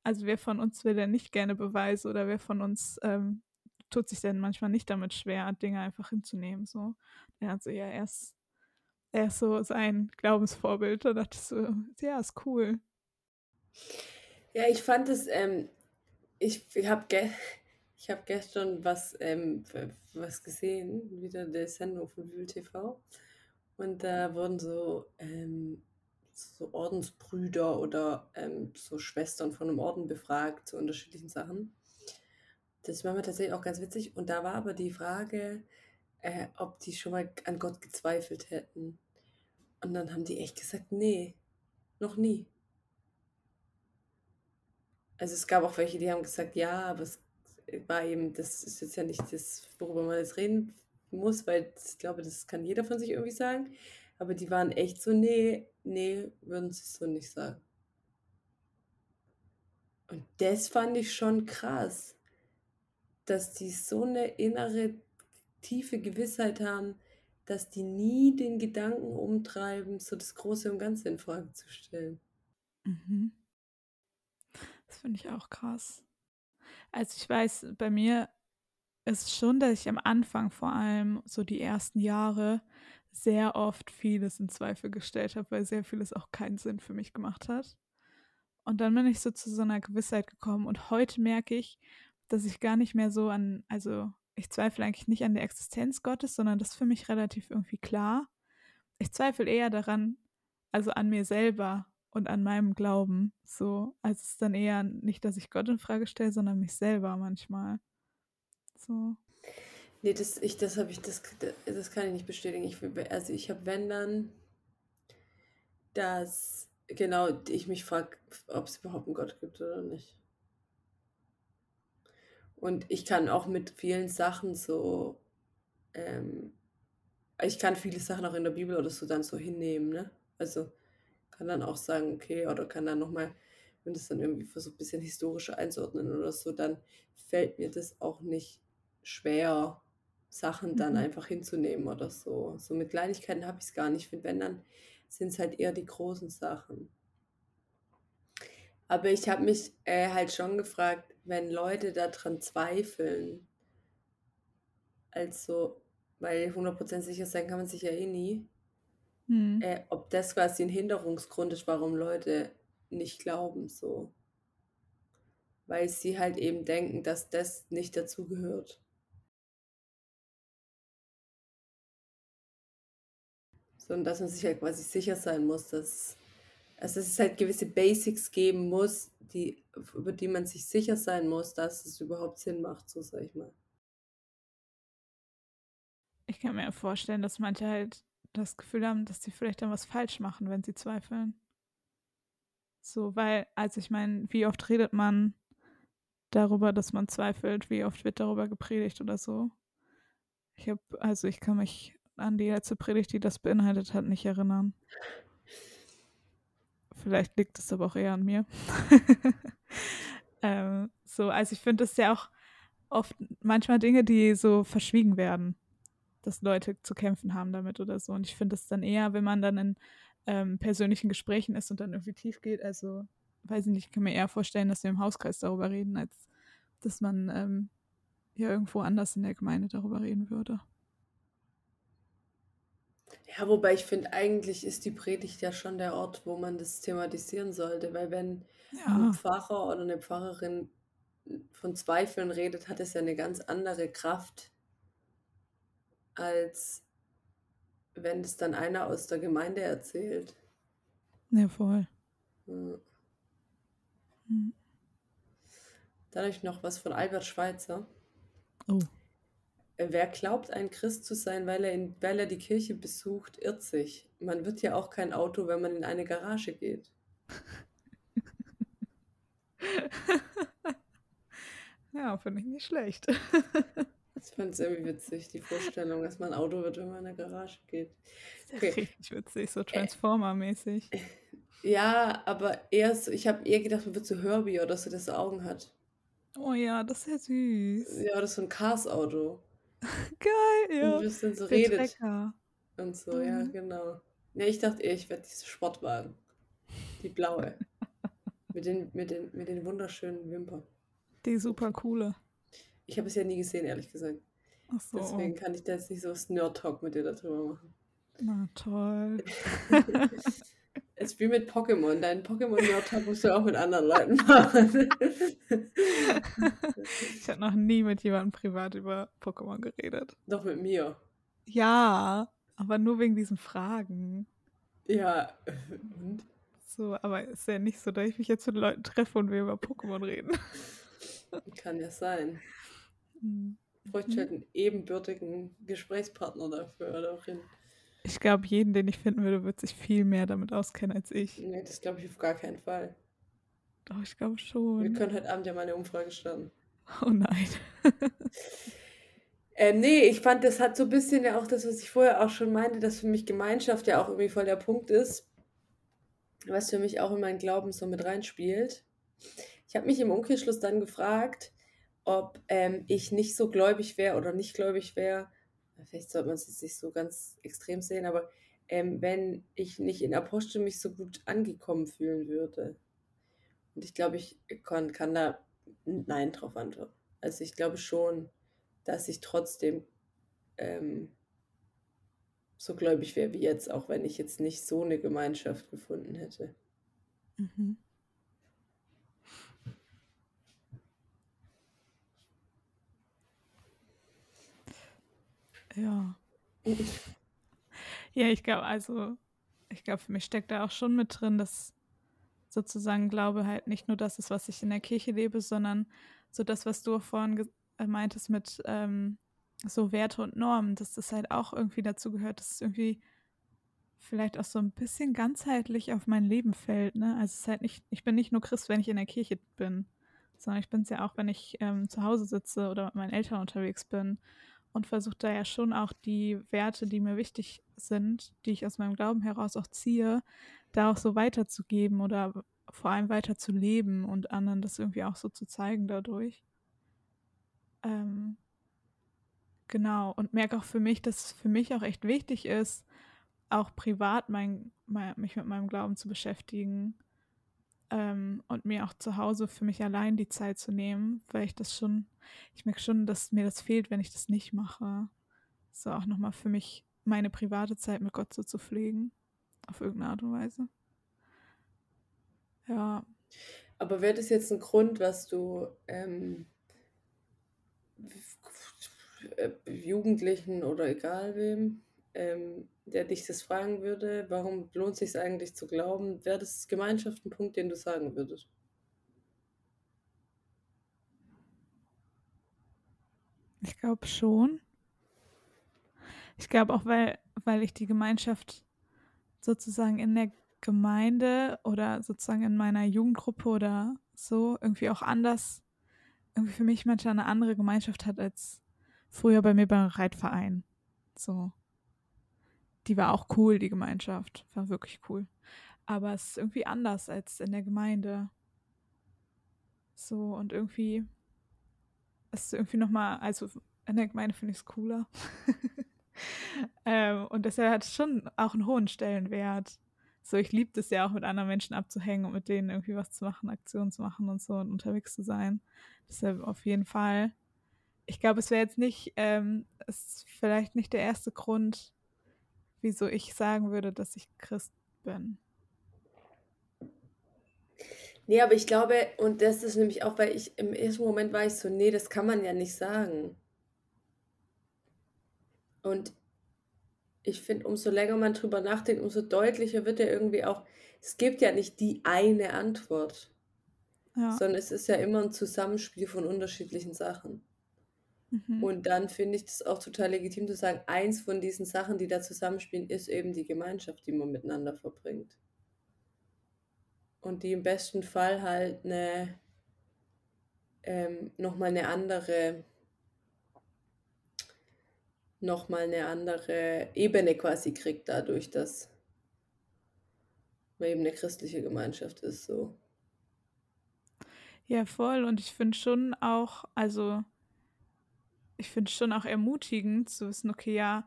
also wer von uns will denn nicht gerne Beweise oder wer von uns ähm, tut sich denn manchmal nicht damit schwer, Dinge einfach hinzunehmen. So. Er hat so, ja, er ist, er ist so sein Glaubensvorbild. Da dachte ich so, ja, ist cool. Ja, ich fand es, ähm, ich, ich habe ge hab gestern was, ähm, was gesehen, wieder der Sendung von Wühl TV. Und da wurden so, ähm, so Ordensbrüder oder ähm, so Schwestern von einem Orden befragt zu unterschiedlichen Sachen. Das war mir tatsächlich auch ganz witzig. Und da war aber die Frage, äh, ob die schon mal an Gott gezweifelt hätten. Und dann haben die echt gesagt, nee, noch nie. Also es gab auch welche, die haben gesagt, ja, aber es war eben, das ist jetzt ja nicht das, worüber man jetzt reden muss, weil ich glaube, das kann jeder von sich irgendwie sagen. Aber die waren echt so, nee, nee, würden sie so nicht sagen. Und das fand ich schon krass dass die so eine innere tiefe Gewissheit haben, dass die nie den Gedanken umtreiben, so das Große und Ganze in Frage zu stellen. Mhm. Das finde ich auch krass. Also ich weiß, bei mir ist es schon, dass ich am Anfang vor allem so die ersten Jahre sehr oft vieles in Zweifel gestellt habe, weil sehr vieles auch keinen Sinn für mich gemacht hat. Und dann bin ich so zu so einer Gewissheit gekommen und heute merke ich, dass ich gar nicht mehr so an, also ich zweifle eigentlich nicht an der Existenz Gottes, sondern das ist für mich relativ irgendwie klar. Ich zweifle eher daran, also an mir selber und an meinem Glauben. So, also es ist dann eher nicht, dass ich Gott in Frage stelle, sondern mich selber manchmal. So. Nee, das, ich, das habe ich, das, das kann ich nicht bestätigen. Ich, also ich habe, wenn dann, dass, genau, ich mich frage, ob es überhaupt einen Gott gibt oder nicht. Und ich kann auch mit vielen Sachen so, ähm, ich kann viele Sachen auch in der Bibel oder so dann so hinnehmen, ne? Also kann dann auch sagen, okay, oder kann dann nochmal, wenn das dann irgendwie so ein bisschen historisch einzuordnen oder so, dann fällt mir das auch nicht schwer, Sachen dann mhm. einfach hinzunehmen oder so. So mit Kleinigkeiten habe ich es gar nicht. Ich finde, wenn, dann sind es halt eher die großen Sachen. Aber ich habe mich äh, halt schon gefragt, wenn Leute daran zweifeln, also, weil 100% sicher sein kann man sich ja eh nie, hm. äh, ob das quasi ein Hinderungsgrund ist, warum Leute nicht glauben, so. Weil sie halt eben denken, dass das nicht dazugehört. So, und dass man sich halt quasi sicher sein muss, dass Also es halt gewisse Basics geben muss, die, über die man sich sicher sein muss, dass es überhaupt Sinn macht, so sag ich mal. Ich kann mir vorstellen, dass manche halt das Gefühl haben, dass sie vielleicht dann was falsch machen, wenn sie zweifeln. So, weil, also ich meine, wie oft redet man darüber, dass man zweifelt? Wie oft wird darüber gepredigt oder so? Ich habe, also ich kann mich an die letzte Predigt, die das beinhaltet hat, nicht erinnern. Vielleicht liegt es aber auch eher an mir. [LAUGHS] ähm, so, also ich finde es ja auch oft manchmal Dinge, die so verschwiegen werden, dass Leute zu kämpfen haben damit oder so. Und ich finde es dann eher, wenn man dann in ähm, persönlichen Gesprächen ist und dann irgendwie tief geht. Also, weiß ich nicht, ich kann mir eher vorstellen, dass wir im Hauskreis darüber reden, als dass man ähm, ja irgendwo anders in der Gemeinde darüber reden würde. Ja, wobei ich finde, eigentlich ist die Predigt ja schon der Ort, wo man das thematisieren sollte, weil wenn ja. ein Pfarrer oder eine Pfarrerin von Zweifeln redet, hat es ja eine ganz andere Kraft, als wenn es dann einer aus der Gemeinde erzählt. Ja, voll. Hm. Dann habe ich noch was von Albert Schweitzer. Oh. Wer glaubt, ein Christ zu sein, weil er, in, weil er die Kirche besucht, irrt sich. Man wird ja auch kein Auto, wenn man in eine Garage geht. [LAUGHS] ja, finde ich nicht schlecht. [LAUGHS] Ich fand es irgendwie witzig, die Vorstellung, dass man ein Auto wird, wenn man in eine Garage geht. Okay. Richtig witzig, so Transformer-mäßig. Ja, aber erst, ich habe eher gedacht, man wird so Herbie oder so, das Augen hat. Oh ja, das ist ja süß. Ja, das ist so ein Cars-Auto. [LAUGHS] Geil, ja. Und ein bisschen so redet. Trecker. Und so, mhm. ja, genau. Ja, ich dachte eher, ich werde diese Sportwagen. Die blaue. [LAUGHS] mit, den, mit, den, mit den wunderschönen Wimpern. Die super coole. Ich habe es ja nie gesehen, ehrlich gesagt. Ach so. Deswegen kann ich da jetzt nicht so Nerd-Talk mit dir darüber machen. Na toll. [LAUGHS] Es wie mit Pokémon. Dein Pokémon-Nerd-Talk musst du auch mit anderen Leuten machen. [LAUGHS] ich habe noch nie mit jemandem privat über Pokémon geredet. Doch mit mir. Ja, aber nur wegen diesen Fragen. Ja, und? So, aber ist ja nicht so, dass ich mich jetzt mit Leuten treffe und wir über Pokémon reden. Kann ja sein. Mhm. Bräuchte halt einen ebenbürtigen Gesprächspartner dafür oder auch hin. Ich glaube, jeden, den ich finden würde, wird sich viel mehr damit auskennen als ich. Nee, das glaube ich auf gar keinen Fall. Doch, ich glaube schon. Wir können heute Abend ja mal eine Umfrage starten. Oh nein. [LAUGHS] ähm, nee, ich fand, das hat so ein bisschen ja auch das, was ich vorher auch schon meinte, dass für mich Gemeinschaft ja auch irgendwie voll der Punkt ist, was für mich auch in meinen Glauben so mit reinspielt. Ich habe mich im Umkehrschluss dann gefragt, ob ähm, ich nicht so gläubig wäre oder nicht gläubig wäre, vielleicht sollte man es nicht so ganz extrem sehen, aber ähm, wenn ich nicht in Apostel mich so gut angekommen fühlen würde. Und ich glaube, ich kann, kann da Nein drauf antworten. Also ich glaube schon, dass ich trotzdem ähm, so gläubig wäre wie jetzt, auch wenn ich jetzt nicht so eine Gemeinschaft gefunden hätte. Mhm. Ja. [LAUGHS] Ja, ich glaube, also, ich glaube, für mich steckt da auch schon mit drin, dass sozusagen Glaube halt nicht nur das ist, was ich in der Kirche lebe, sondern so das, was du vorhin äh, meintest mit ähm, so Werte und Normen, dass das halt auch irgendwie dazu gehört, dass es irgendwie vielleicht auch so ein bisschen ganzheitlich auf mein Leben fällt. Ne? Also es ist halt nicht, ich bin nicht nur Christ, wenn ich in der Kirche bin, sondern ich bin es ja auch, wenn ich ähm, zu Hause sitze oder mit meinen Eltern unterwegs bin und versuche da ja schon auch die Werte, die mir wichtig sind, die ich aus meinem Glauben heraus auch ziehe, da auch so weiterzugeben oder vor allem weiterzuleben und anderen das irgendwie auch so zu zeigen dadurch. Ähm, genau, und merke auch für mich, dass es für mich auch echt wichtig ist, auch privat mein, mein, mich mit meinem Glauben zu beschäftigen ähm, und mir auch zu Hause für mich allein die Zeit zu nehmen, weil ich das schon, ich merke schon, dass mir das fehlt, wenn ich das nicht mache. So auch nochmal für mich meine private Zeit mit Gott so zu pflegen, auf irgendeine Art und Weise. Ja. Aber wäre das jetzt ein Grund, was du ähm, Jugendlichen oder egal wem ähm, der dich das fragen würde, warum lohnt sich eigentlich zu glauben, wäre das Gemeinschaft ein Punkt, den du sagen würdest? Ich glaube schon. Ich glaube auch, weil, weil ich die Gemeinschaft sozusagen in der Gemeinde oder sozusagen in meiner Jugendgruppe oder so irgendwie auch anders, irgendwie für mich manchmal eine andere Gemeinschaft hat als früher bei mir beim Reitverein. So. Die war auch cool, die Gemeinschaft. War wirklich cool. Aber es ist irgendwie anders als in der Gemeinde. So, und irgendwie ist irgendwie nochmal, also in der Gemeinde finde ich es cooler. [LAUGHS] ähm, und deshalb hat es schon auch einen hohen Stellenwert. So, ich liebe es ja auch mit anderen Menschen abzuhängen und mit denen irgendwie was zu machen, Aktionen zu machen und so und unterwegs zu sein. Deshalb auf jeden Fall. Ich glaube, es wäre jetzt nicht, ähm, ist vielleicht nicht der erste Grund, wieso ich sagen würde, dass ich Christ bin. Nee, aber ich glaube, und das ist nämlich auch, weil ich im ersten Moment war ich so, nee, das kann man ja nicht sagen. Und ich finde, umso länger man drüber nachdenkt, umso deutlicher wird ja irgendwie auch, es gibt ja nicht die eine Antwort, Ja. sondern es ist ja immer ein Zusammenspiel von unterschiedlichen Sachen. Mhm. Und dann finde ich das auch total legitim zu sagen, eins von diesen Sachen, die da zusammenspielen, ist eben die Gemeinschaft, die man miteinander verbringt. Und die im besten Fall halt eine, ähm, nochmal eine andere, nochmal eine andere Ebene quasi kriegt, dadurch, dass man eben eine christliche Gemeinschaft ist. So. Ja, voll. Und ich finde schon auch, also ich finde schon auch ermutigend zu wissen, okay, ja,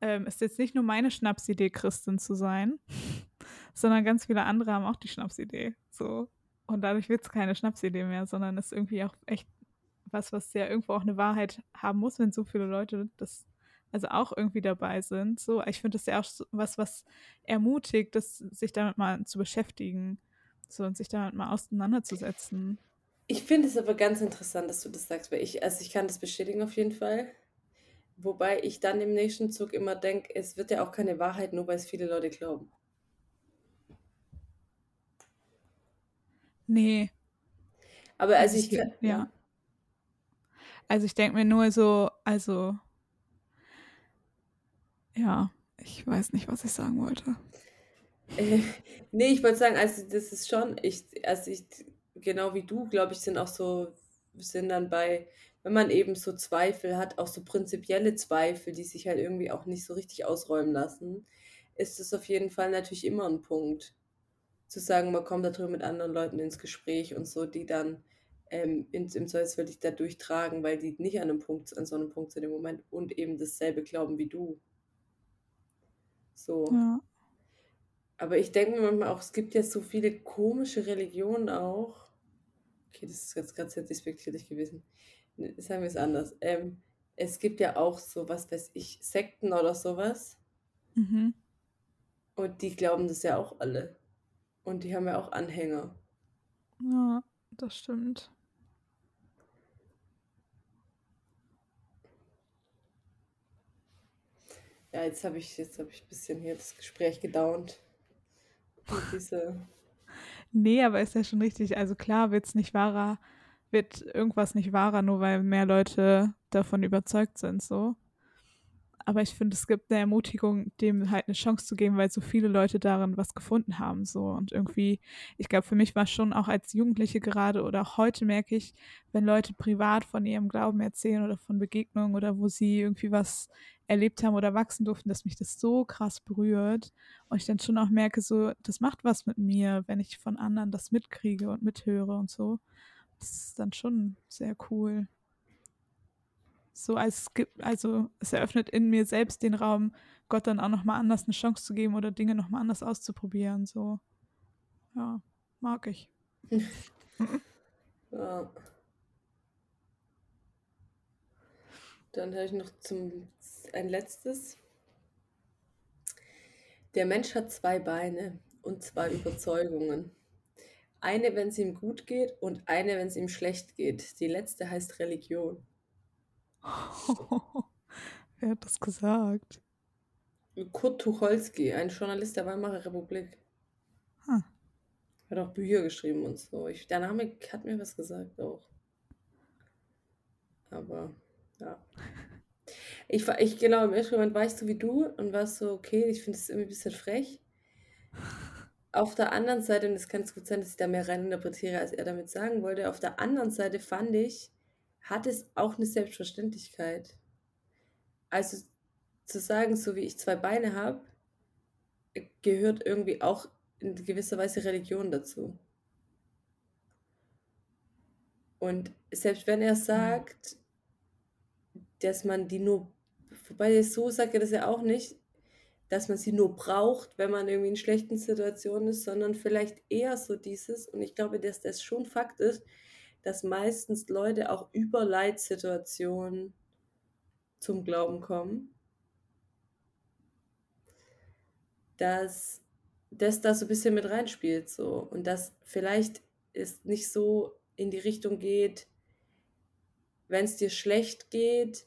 ähm, ist jetzt nicht nur meine Schnapsidee, Christin zu sein, [LAUGHS] sondern ganz viele andere haben auch die Schnapsidee. So. Und dadurch wird es keine Schnapsidee mehr, sondern ist irgendwie auch echt was, was ja irgendwo auch eine Wahrheit haben muss, wenn so viele Leute das also auch irgendwie dabei sind. So, ich finde das ja auch was, was ermutigt, das, sich damit mal zu beschäftigen. So und sich damit mal auseinanderzusetzen. Ich finde es aber ganz interessant, dass du das sagst, weil ich, also ich kann das bestätigen auf jeden Fall. Wobei ich dann im nächsten Zug immer denke, es wird ja auch keine Wahrheit, nur weil es viele Leute glauben. Nee. Aber also, Also ich ich, kann, ja. Also ich denke mir nur so, also, ja, ich weiß nicht, was ich sagen wollte. Äh, nee, ich wollte sagen, also das ist schon, ich, also ich, genau wie du, glaube ich, sind auch so, sind dann bei, wenn man eben so Zweifel hat, auch so prinzipielle Zweifel, die sich halt irgendwie auch nicht so richtig ausräumen lassen, ist es auf jeden Fall natürlich immer ein Punkt, zu sagen, man kommt darüber mit anderen Leuten ins Gespräch und so, die dann ähm, in, im Zweifelsfall dich da durchtragen, weil die nicht an einem Punkt, an so einem Punkt sind im Moment und eben dasselbe glauben wie du. So. Ja. Aber ich denke mir manchmal auch, es gibt ja so viele komische Religionen auch. Okay, das ist jetzt ganz sehr despektierlich gewesen. Ne, Sagen wir es anders. Ähm, es gibt ja auch so, was weiß ich, Sekten oder sowas. Mhm. Und die glauben das ja auch alle. Und die haben ja auch Anhänger. Ja, das stimmt. Ja, jetzt habe ich, jetzt habe ich ein bisschen hier das Gespräch gedauert. Und diese, Nee, aber ist ja schon richtig. Also klar wird's nicht wahrer, wird irgendwas nicht wahrer, nur weil mehr Leute davon überzeugt sind, so. Aber ich finde, es gibt eine Ermutigung, dem halt eine Chance zu geben, weil so viele Leute darin was gefunden haben, so. Und irgendwie, ich glaube, für mich war schon auch als Jugendliche gerade oder auch heute merke ich, wenn Leute privat von ihrem Glauben erzählen oder von Begegnungen oder wo sie irgendwie was erlebt haben oder wachsen durften, dass mich das so krass berührt. Und ich dann schon auch merke, so, das macht was mit mir, wenn ich von anderen das mitkriege und mithöre und so. Das ist dann schon sehr cool. So als also es eröffnet in mir selbst den Raum, Gott dann auch nochmal anders eine Chance zu geben oder Dinge nochmal anders auszuprobieren. So, ja, mag ich. [LAUGHS] ja. Dann habe ich noch zum, ein letztes. Der Mensch hat zwei Beine und zwei Überzeugungen. Eine, wenn es ihm gut geht und eine, wenn es ihm schlecht geht. Die letzte heißt Religion. [LAUGHS] Wer hat das gesagt? Kurt Tucholsky, ein Journalist der Weimarer Republik. Hm. Hat auch Bücher geschrieben und so. Ich, der Name hat mir was gesagt auch. Aber ja. Ich war, ich genau, im ersten Moment war ich so wie du und war so, okay, ich finde es irgendwie ein bisschen frech. Auf der anderen Seite, und es kann gut sein, dass ich da mehr reininterpretiere, als er damit sagen wollte, auf der anderen Seite fand ich, hat es auch eine Selbstverständlichkeit. Also zu sagen, so wie ich zwei Beine habe, gehört irgendwie auch in gewisser Weise Religion dazu. Und selbst wenn er sagt, dass man die nur, wobei so sagt er das ja auch nicht, dass man sie nur braucht, wenn man irgendwie in schlechten Situationen ist, sondern vielleicht eher so dieses, und ich glaube, dass das schon Fakt ist, dass meistens Leute auch über Leitsituationen zum Glauben kommen, dass das da so ein bisschen mit reinspielt so. Und dass vielleicht es nicht so in die Richtung geht, wenn es dir schlecht geht,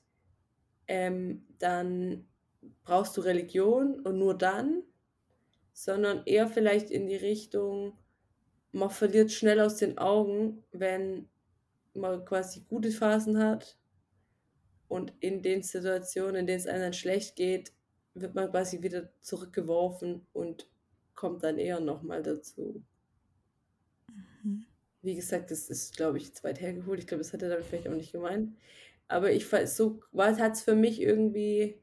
ähm, dann brauchst du Religion und nur dann, sondern eher vielleicht in die Richtung, man verliert schnell aus den Augen, wenn man quasi gute Phasen hat und in den Situationen, in denen es einem dann schlecht geht, wird man quasi wieder zurückgeworfen und kommt dann eher nochmal dazu. Mhm. Wie gesagt, das ist, glaube ich, zu weit hergeholt. Ich glaube, das hat er damit vielleicht auch nicht gemeint. Aber ich so hat es für mich irgendwie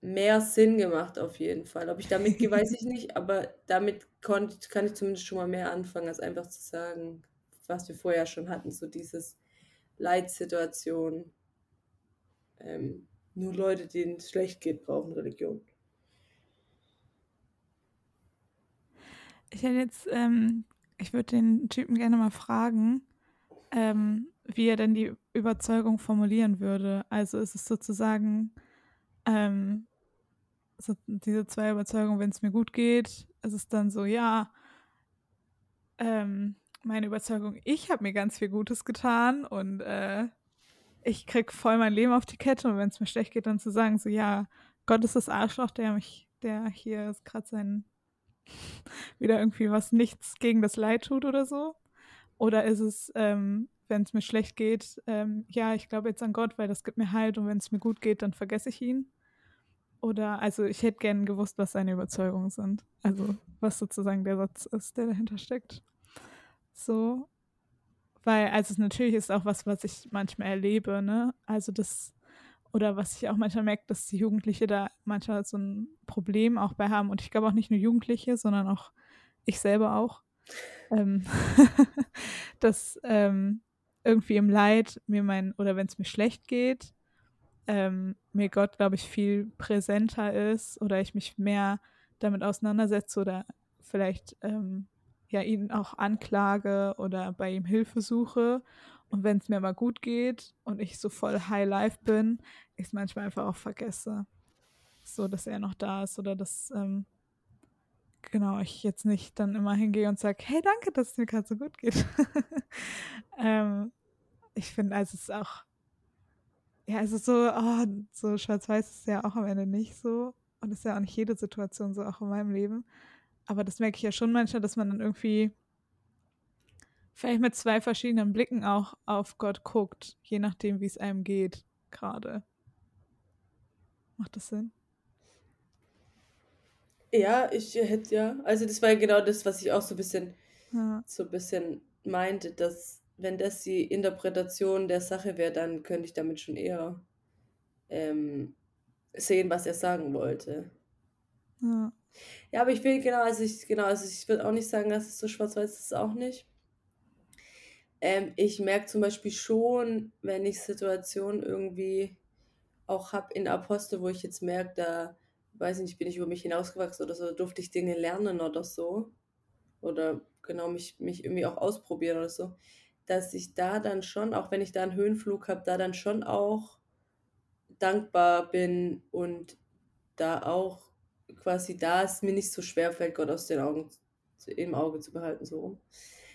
mehr Sinn gemacht, auf jeden Fall. Ob ich damit gehe, weiß ich nicht, aber damit konnt, kann ich zumindest schon mal mehr anfangen, als einfach zu sagen, was wir vorher schon hatten, so dieses Leitsituation. Ähm, nur Leute, denen es schlecht geht, brauchen Religion. Ich hätte jetzt, ähm, ich würde den Typen gerne mal fragen, ähm, wie er denn die Überzeugung formulieren würde. Also ist es sozusagen ähm, so diese zwei Überzeugungen, wenn es mir gut geht, ist es dann so, ja, ähm, meine Überzeugung, ich habe mir ganz viel Gutes getan und äh, ich krieg voll mein Leben auf die Kette und wenn es mir schlecht geht, dann zu sagen, so ja, Gott ist das Arschloch, der mich, der hier gerade sein [LAUGHS] wieder irgendwie was nichts gegen das Leid tut oder so. Oder ist es, ähm, wenn es mir schlecht geht, ähm, ja, ich glaube jetzt an Gott, weil das gibt mir Halt und wenn es mir gut geht, dann vergesse ich ihn. Oder, also ich hätte gern gewusst, was seine Überzeugungen sind. Also was sozusagen der Satz ist, der dahinter steckt. So, weil, also natürlich ist auch was, was ich manchmal erlebe, ne? Also das, oder was ich auch manchmal merke, dass die Jugendliche da manchmal so ein Problem auch bei haben. Und ich glaube auch nicht nur Jugendliche, sondern auch ich selber auch. Ähm [LAUGHS] dass ähm, irgendwie im Leid mir mein, oder wenn es mir schlecht geht, ähm, mir Gott, glaube ich, viel präsenter ist oder ich mich mehr damit auseinandersetze oder vielleicht ähm, ja ihn auch anklage oder bei ihm Hilfe suche. Und wenn es mir mal gut geht und ich so voll High Life bin, ich es manchmal einfach auch vergesse. So, dass er noch da ist oder dass, ähm, genau, ich jetzt nicht dann immer hingehe und sage, hey, danke, dass es mir gerade so gut geht. [LAUGHS] ähm, ich finde, also es ist auch, ja, also so, oh, so schwarz-weiß ist ja auch am Ende nicht so. Und ist ja auch nicht jede Situation so, auch in meinem Leben. Aber das merke ich ja schon manchmal, dass man dann irgendwie vielleicht mit zwei verschiedenen Blicken auch auf Gott guckt, je nachdem, wie es einem geht gerade. Macht das Sinn? Ja, ich hätte ja. Also das war ja genau das, was ich auch so ein bisschen, ja. so ein bisschen meinte, dass wenn das die Interpretation der Sache wäre, dann könnte ich damit schon eher ähm, sehen, was er sagen wollte. Ja. Ja, aber ich will genau, also ich, genau, also ich will auch nicht sagen, dass es so schwarz-weiß ist, auch nicht. Ähm, ich merke zum Beispiel schon, wenn ich Situationen irgendwie auch habe in Apostel, wo ich jetzt merke, da, weiß ich nicht, bin ich über mich hinausgewachsen oder so, durfte ich Dinge lernen oder so. Oder genau, mich, mich irgendwie auch ausprobieren oder so. Dass ich da dann schon, auch wenn ich da einen Höhenflug habe, da dann schon auch dankbar bin und da auch quasi da es mir nicht so schwer fällt, Gott aus den Augen im Auge zu behalten, so rum.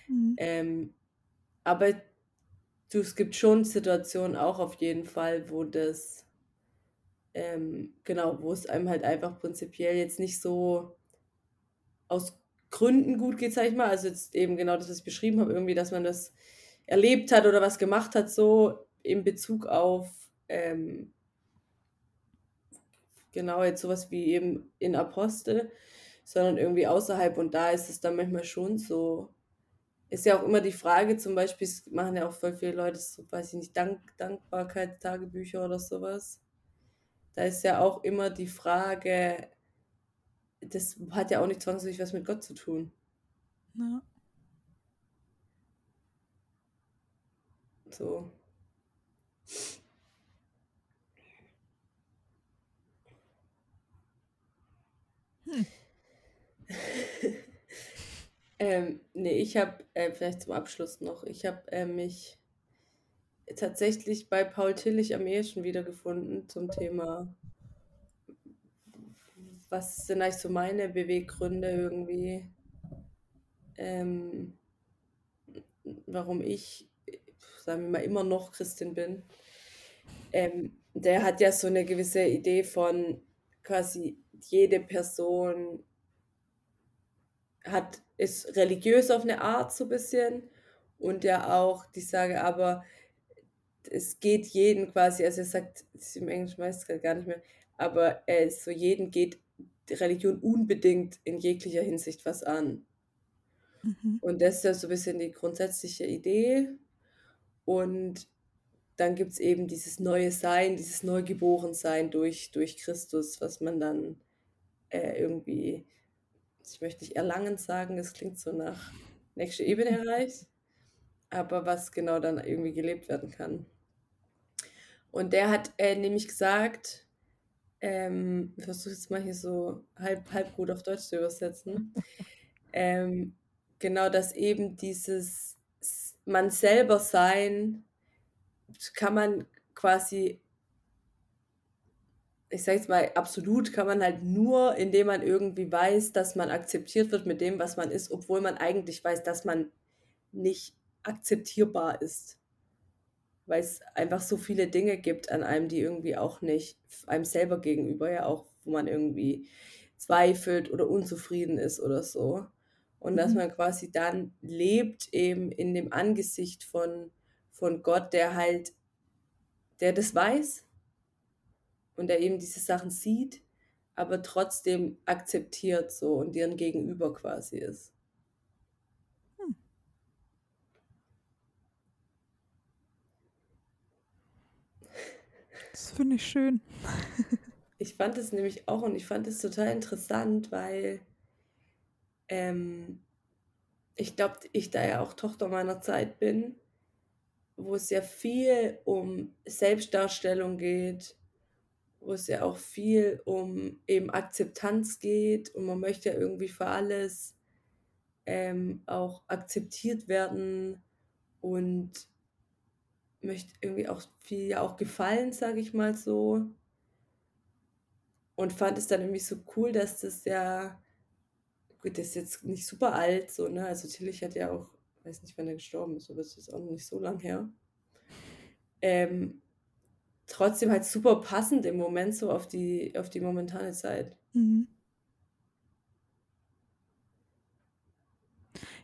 Mhm. Ähm, aber du, es gibt schon Situationen auch auf jeden Fall, wo das Ähm, genau, wo es einem halt einfach prinzipiell jetzt nicht so aus Gründen gut geht, sag ich mal. Also jetzt eben genau das, was ich beschrieben habe, irgendwie, dass man das erlebt hat oder was gemacht hat, so in Bezug auf ähm, genau jetzt sowas wie eben in Apostel, sondern irgendwie außerhalb und da ist es dann manchmal schon so. Ist ja auch immer die Frage, zum Beispiel, machen ja auch voll viele Leute, so, weiß ich nicht, Dank, Dankbarkeitstagebücher oder sowas. Da ist ja auch immer die Frage, das hat ja auch nicht zwangsläufig was mit Gott zu tun. Ja. So. Hm. [LAUGHS] ähm, nee, ich habe, äh, vielleicht zum Abschluss noch, ich habe äh, mich tatsächlich bei Paul Tillich am ehesten wiedergefunden zum Thema, was sind eigentlich so meine Beweggründe irgendwie, ähm, warum ich, sagen wir mal, immer noch Christin bin. Ähm, der hat ja so eine gewisse Idee von quasi jede Person hat, ist religiös auf eine Art so ein bisschen und ja auch die Sage, aber es geht jeden quasi, also er sagt, das ist im Englischen meist gar nicht mehr, aber äh, so jeden geht die Religion unbedingt in jeglicher Hinsicht was an. Mhm. Und das ist ja so ein bisschen die grundsätzliche Idee. Und dann gibt es eben dieses neue Sein, dieses Neugeborensein durch, durch Christus, was man dann äh, irgendwie, ich möchte nicht erlangen sagen, das klingt so nach nächste Ebene erreicht, aber was genau dann irgendwie gelebt werden kann. Und der hat äh, nämlich gesagt, ähm, ich versuche jetzt mal hier so halb, halb gut auf Deutsch zu übersetzen, [LAUGHS] ähm, genau, dass eben dieses man selber sein kann man quasi ich sage jetzt mal, absolut kann man halt nur, indem man irgendwie weiß, dass man akzeptiert wird mit dem, was man ist, obwohl man eigentlich weiß, dass man nicht akzeptierbar ist. Weil es einfach so viele Dinge gibt an einem, die irgendwie auch nicht einem selber gegenüber ja auch, wo man irgendwie zweifelt oder unzufrieden ist oder so. Und dass Mhm. man quasi dann lebt eben in dem Angesicht von, von Gott, der halt, der das weiß und der eben diese Sachen sieht, aber trotzdem akzeptiert so und deren Gegenüber quasi ist. Das finde ich schön. [LAUGHS] Ich fand es nämlich auch und ich fand es total interessant, weil ähm, ich glaube, ich da ja auch Tochter meiner Zeit bin, wo es ja viel um Selbstdarstellung geht, wo es ja auch viel um eben Akzeptanz geht und man möchte ja irgendwie für alles ähm, auch akzeptiert werden und möchte irgendwie auch viel auch gefallen, sage ich mal so. Und fand es dann irgendwie so cool, dass das ja, gut, das ist jetzt nicht super alt, so, ne? Also Tillich hat ja auch, weiß nicht, wann er gestorben ist, aber es ist auch noch nicht so lang her. Ähm, trotzdem halt super passend im Moment so auf die, auf die momentane Zeit. Mhm.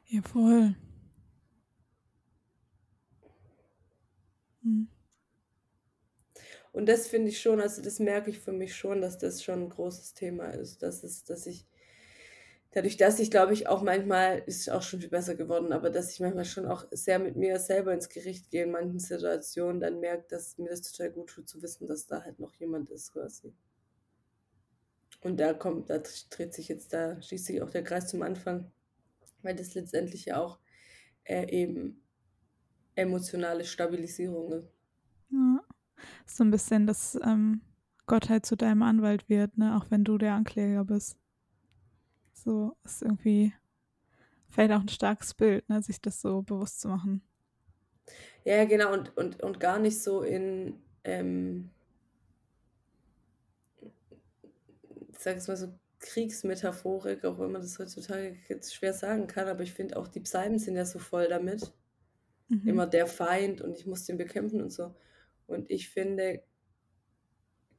Ja, voll. Mhm. Und das finde ich schon, also das merke ich für mich schon, dass das schon ein großes Thema ist. Dass es, dass ich, dadurch, dass ich, glaube ich, auch manchmal, ist auch schon viel besser geworden, aber dass ich manchmal schon auch sehr mit mir selber ins Gericht gehe in manchen Situationen, dann merke, dass mir das total gut tut zu wissen, dass da halt noch jemand ist quasi. Und da kommt, da dreht sich jetzt, da schließt sich auch der Kreis zum Anfang, weil das letztendlich ja auch äh, eben emotionale Stabilisierung ist. Ja. So ein bisschen, dass ähm, Gott halt zu deinem Anwalt wird, ne? Auch wenn du der Ankläger bist. So ist irgendwie, fällt auch ein starkes Bild, ne? Sich das so bewusst zu machen. Ja, genau, und, und, und gar nicht so in, ähm, ich sag es mal so, Kriegsmetaphorik, auch wenn man das heutzutage jetzt schwer sagen kann, aber ich finde auch die Psalmen sind ja so voll damit. Mhm. Immer der Feind und ich muss den bekämpfen und so. Und ich finde,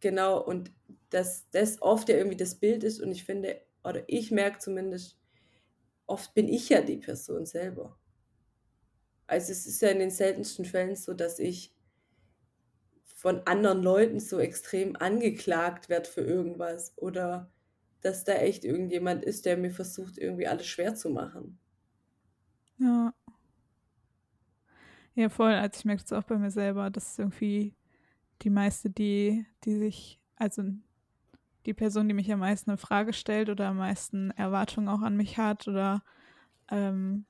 genau, und dass das oft ja irgendwie das Bild ist und ich finde, oder ich merke zumindest, oft bin ich ja die Person selber. Also es ist ja in den seltensten Fällen so, dass ich von anderen Leuten so extrem angeklagt werde für irgendwas oder dass da echt irgendjemand ist, der mir versucht, irgendwie alles schwer zu machen. Ja. Ja, voll. Also ich merke es auch bei mir selber, dass irgendwie die meiste, die, die sich, also die Person, die mich am meisten in Frage stellt oder am meisten Erwartungen auch an mich hat oder ähm,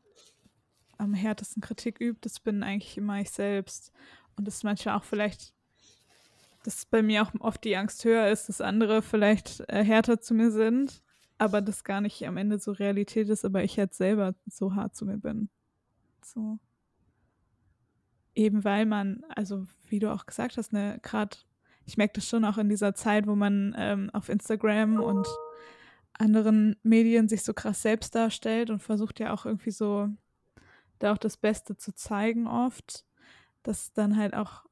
am härtesten Kritik übt, das bin eigentlich immer ich selbst. Und das ist manchmal auch vielleicht, dass bei mir auch oft die Angst höher ist, dass andere vielleicht äh, härter zu mir sind, aber das gar nicht am Ende so Realität ist, aber ich halt selber so hart zu mir bin. So. Eben weil man, also wie du auch gesagt hast, ne, gerade, ich merke das schon auch in dieser Zeit, wo man ähm, auf Instagram und anderen Medien sich so krass selbst darstellt und versucht ja auch irgendwie so da auch das Beste zu zeigen oft, dass dann halt auch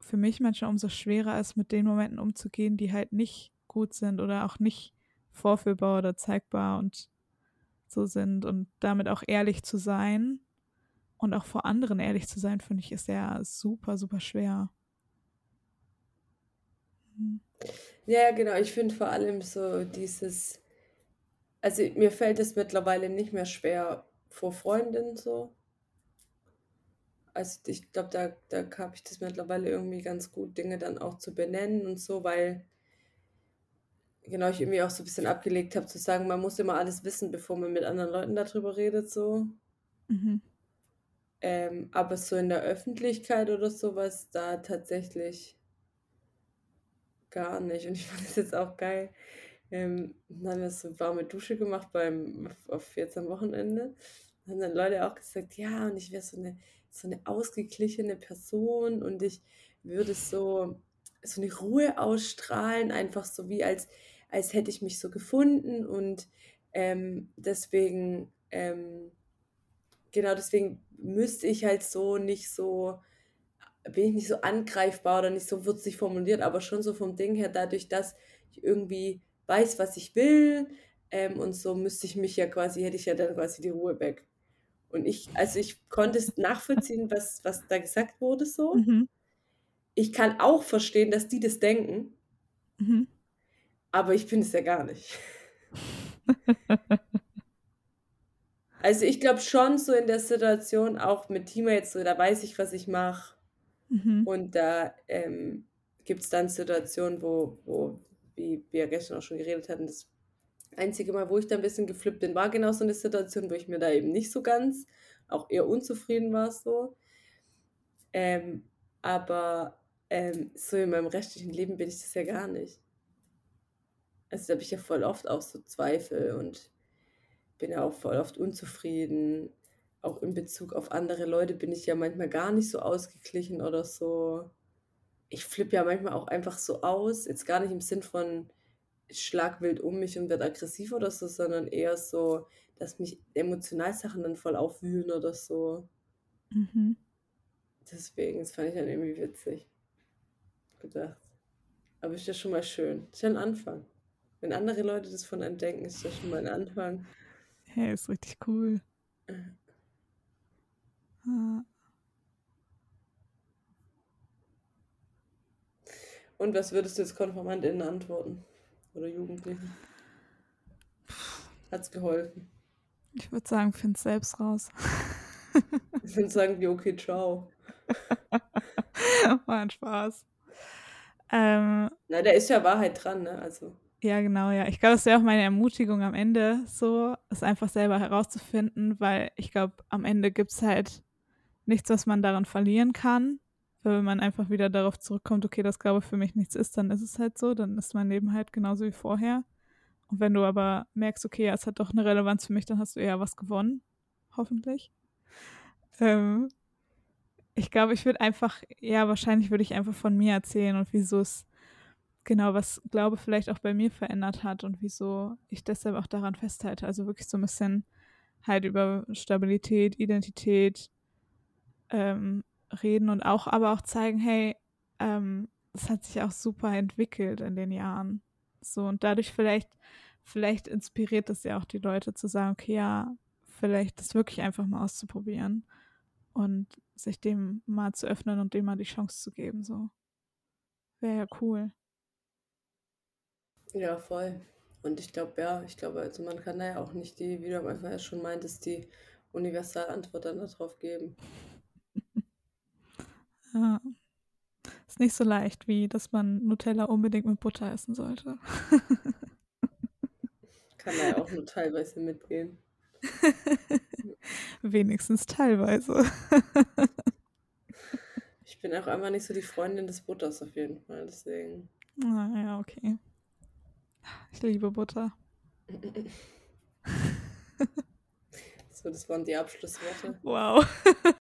für mich manchmal umso schwerer ist, mit den Momenten umzugehen, die halt nicht gut sind oder auch nicht vorführbar oder zeigbar und so sind und damit auch ehrlich zu sein und auch vor anderen ehrlich zu sein, finde ich, ist ja super, super schwer. Mhm. Ja, genau. Ich finde vor allem so dieses, also mir fällt es mittlerweile nicht mehr schwer vor Freundinnen so. Also ich glaube, da, da habe ich das mittlerweile irgendwie ganz gut, Dinge dann auch zu benennen und so, weil genau ich irgendwie auch so ein bisschen abgelegt habe zu sagen, man muss immer alles wissen, bevor man mit anderen Leuten darüber redet, so. Mhm. Ähm, aber so in der Öffentlichkeit oder sowas, da tatsächlich gar nicht. Und ich fand das jetzt auch geil. Ähm, dann haben wir so warme Dusche gemacht beim, auf jetzt am Wochenende. Dann haben dann Leute auch gesagt, ja, und ich wäre so eine, so eine ausgeglichene Person und ich würde so, so eine Ruhe ausstrahlen, einfach so wie als, als hätte ich mich so gefunden und ähm, deswegen ähm, genau deswegen müsste ich halt so nicht so, bin ich nicht so angreifbar oder nicht so würzig formuliert, aber schon so vom Ding her, dadurch, dass ich irgendwie weiß, was ich will ähm, und so müsste ich mich ja quasi, hätte ich ja dann quasi die Ruhe weg. Und ich, also ich konnte es nachvollziehen, was, was da gesagt wurde so. Mhm. Ich kann auch verstehen, dass die das denken, mhm. aber ich bin es ja gar nicht. [LAUGHS] Also ich glaube schon so in der Situation, auch mit jetzt so, da weiß ich, was ich mache. Mhm. Und da ähm, gibt es dann Situationen, wo, wo, wie wir gestern auch schon geredet hatten, das einzige Mal, wo ich da ein bisschen geflippt bin, war genau so eine Situation, wo ich mir da eben nicht so ganz, auch eher unzufrieden war so. Ähm, aber ähm, so in meinem restlichen Leben bin ich das ja gar nicht. Also da habe ich ja voll oft auch so Zweifel und bin ja auch voll oft unzufrieden. Auch in Bezug auf andere Leute bin ich ja manchmal gar nicht so ausgeglichen oder so. Ich flippe ja manchmal auch einfach so aus. Jetzt gar nicht im Sinn von ich schlag wild um mich und werde aggressiv oder so, sondern eher so, dass mich emotional Sachen dann voll aufwühlen oder so. Mhm. Deswegen, das fand ich dann irgendwie witzig. Gedacht. Aber ist ja schon mal schön. Ist ja ein Anfang. Wenn andere Leute das von einem denken, ist das schon mal ein Anfang. Hey, ist richtig cool. Und was würdest du jetzt KonformantInnen antworten? Oder Jugendlichen? Hat's geholfen? Ich würde sagen, find's selbst raus. ich würde sagen, wie okay, ciao. [LAUGHS] War ein Spaß. Ähm, Na, da ist ja Wahrheit dran, ne? Also. Ja, genau, ja. Ich glaube, das wäre auch meine Ermutigung am Ende, so, es einfach selber herauszufinden, weil ich glaube, am Ende gibt es halt nichts, was man daran verlieren kann. Weil wenn man einfach wieder darauf zurückkommt, okay, das glaube für mich nichts ist, dann ist es halt so, dann ist mein Leben halt genauso wie vorher. Und wenn du aber merkst, okay, ja, es hat doch eine Relevanz für mich, dann hast du eher was gewonnen, hoffentlich. Ähm, ich glaube, ich würde einfach, ja, wahrscheinlich würde ich einfach von mir erzählen und wieso es genau, was Glaube vielleicht auch bei mir verändert hat und wieso ich deshalb auch daran festhalte. Also wirklich so ein bisschen halt über Stabilität, Identität ähm, reden und auch aber auch zeigen, hey, ähm, das hat sich auch super entwickelt in den Jahren. So, und dadurch vielleicht, vielleicht inspiriert es ja auch die Leute zu sagen, okay, ja, vielleicht das wirklich einfach mal auszuprobieren und sich dem mal zu öffnen und dem mal die Chance zu geben. So. Wäre ja cool. Ja, voll. Und ich glaube, ja, ich glaube, also man kann da ja auch nicht die, wie du am Anfang ja schon meintest, die Universalantwort dann darauf geben. [LAUGHS] Ja. Ist nicht so leicht, wie dass man Nutella unbedingt mit Butter essen sollte. [LAUGHS] Kann da ja auch nur teilweise mitgehen. [LAUGHS] Wenigstens teilweise. Ich bin auch einfach nicht so die Freundin des Butters auf jeden Fall, deswegen. Ah, ja, okay. Ich liebe Butter. [LAUGHS] So, das waren die Abschlussworte. Wow. [LAUGHS]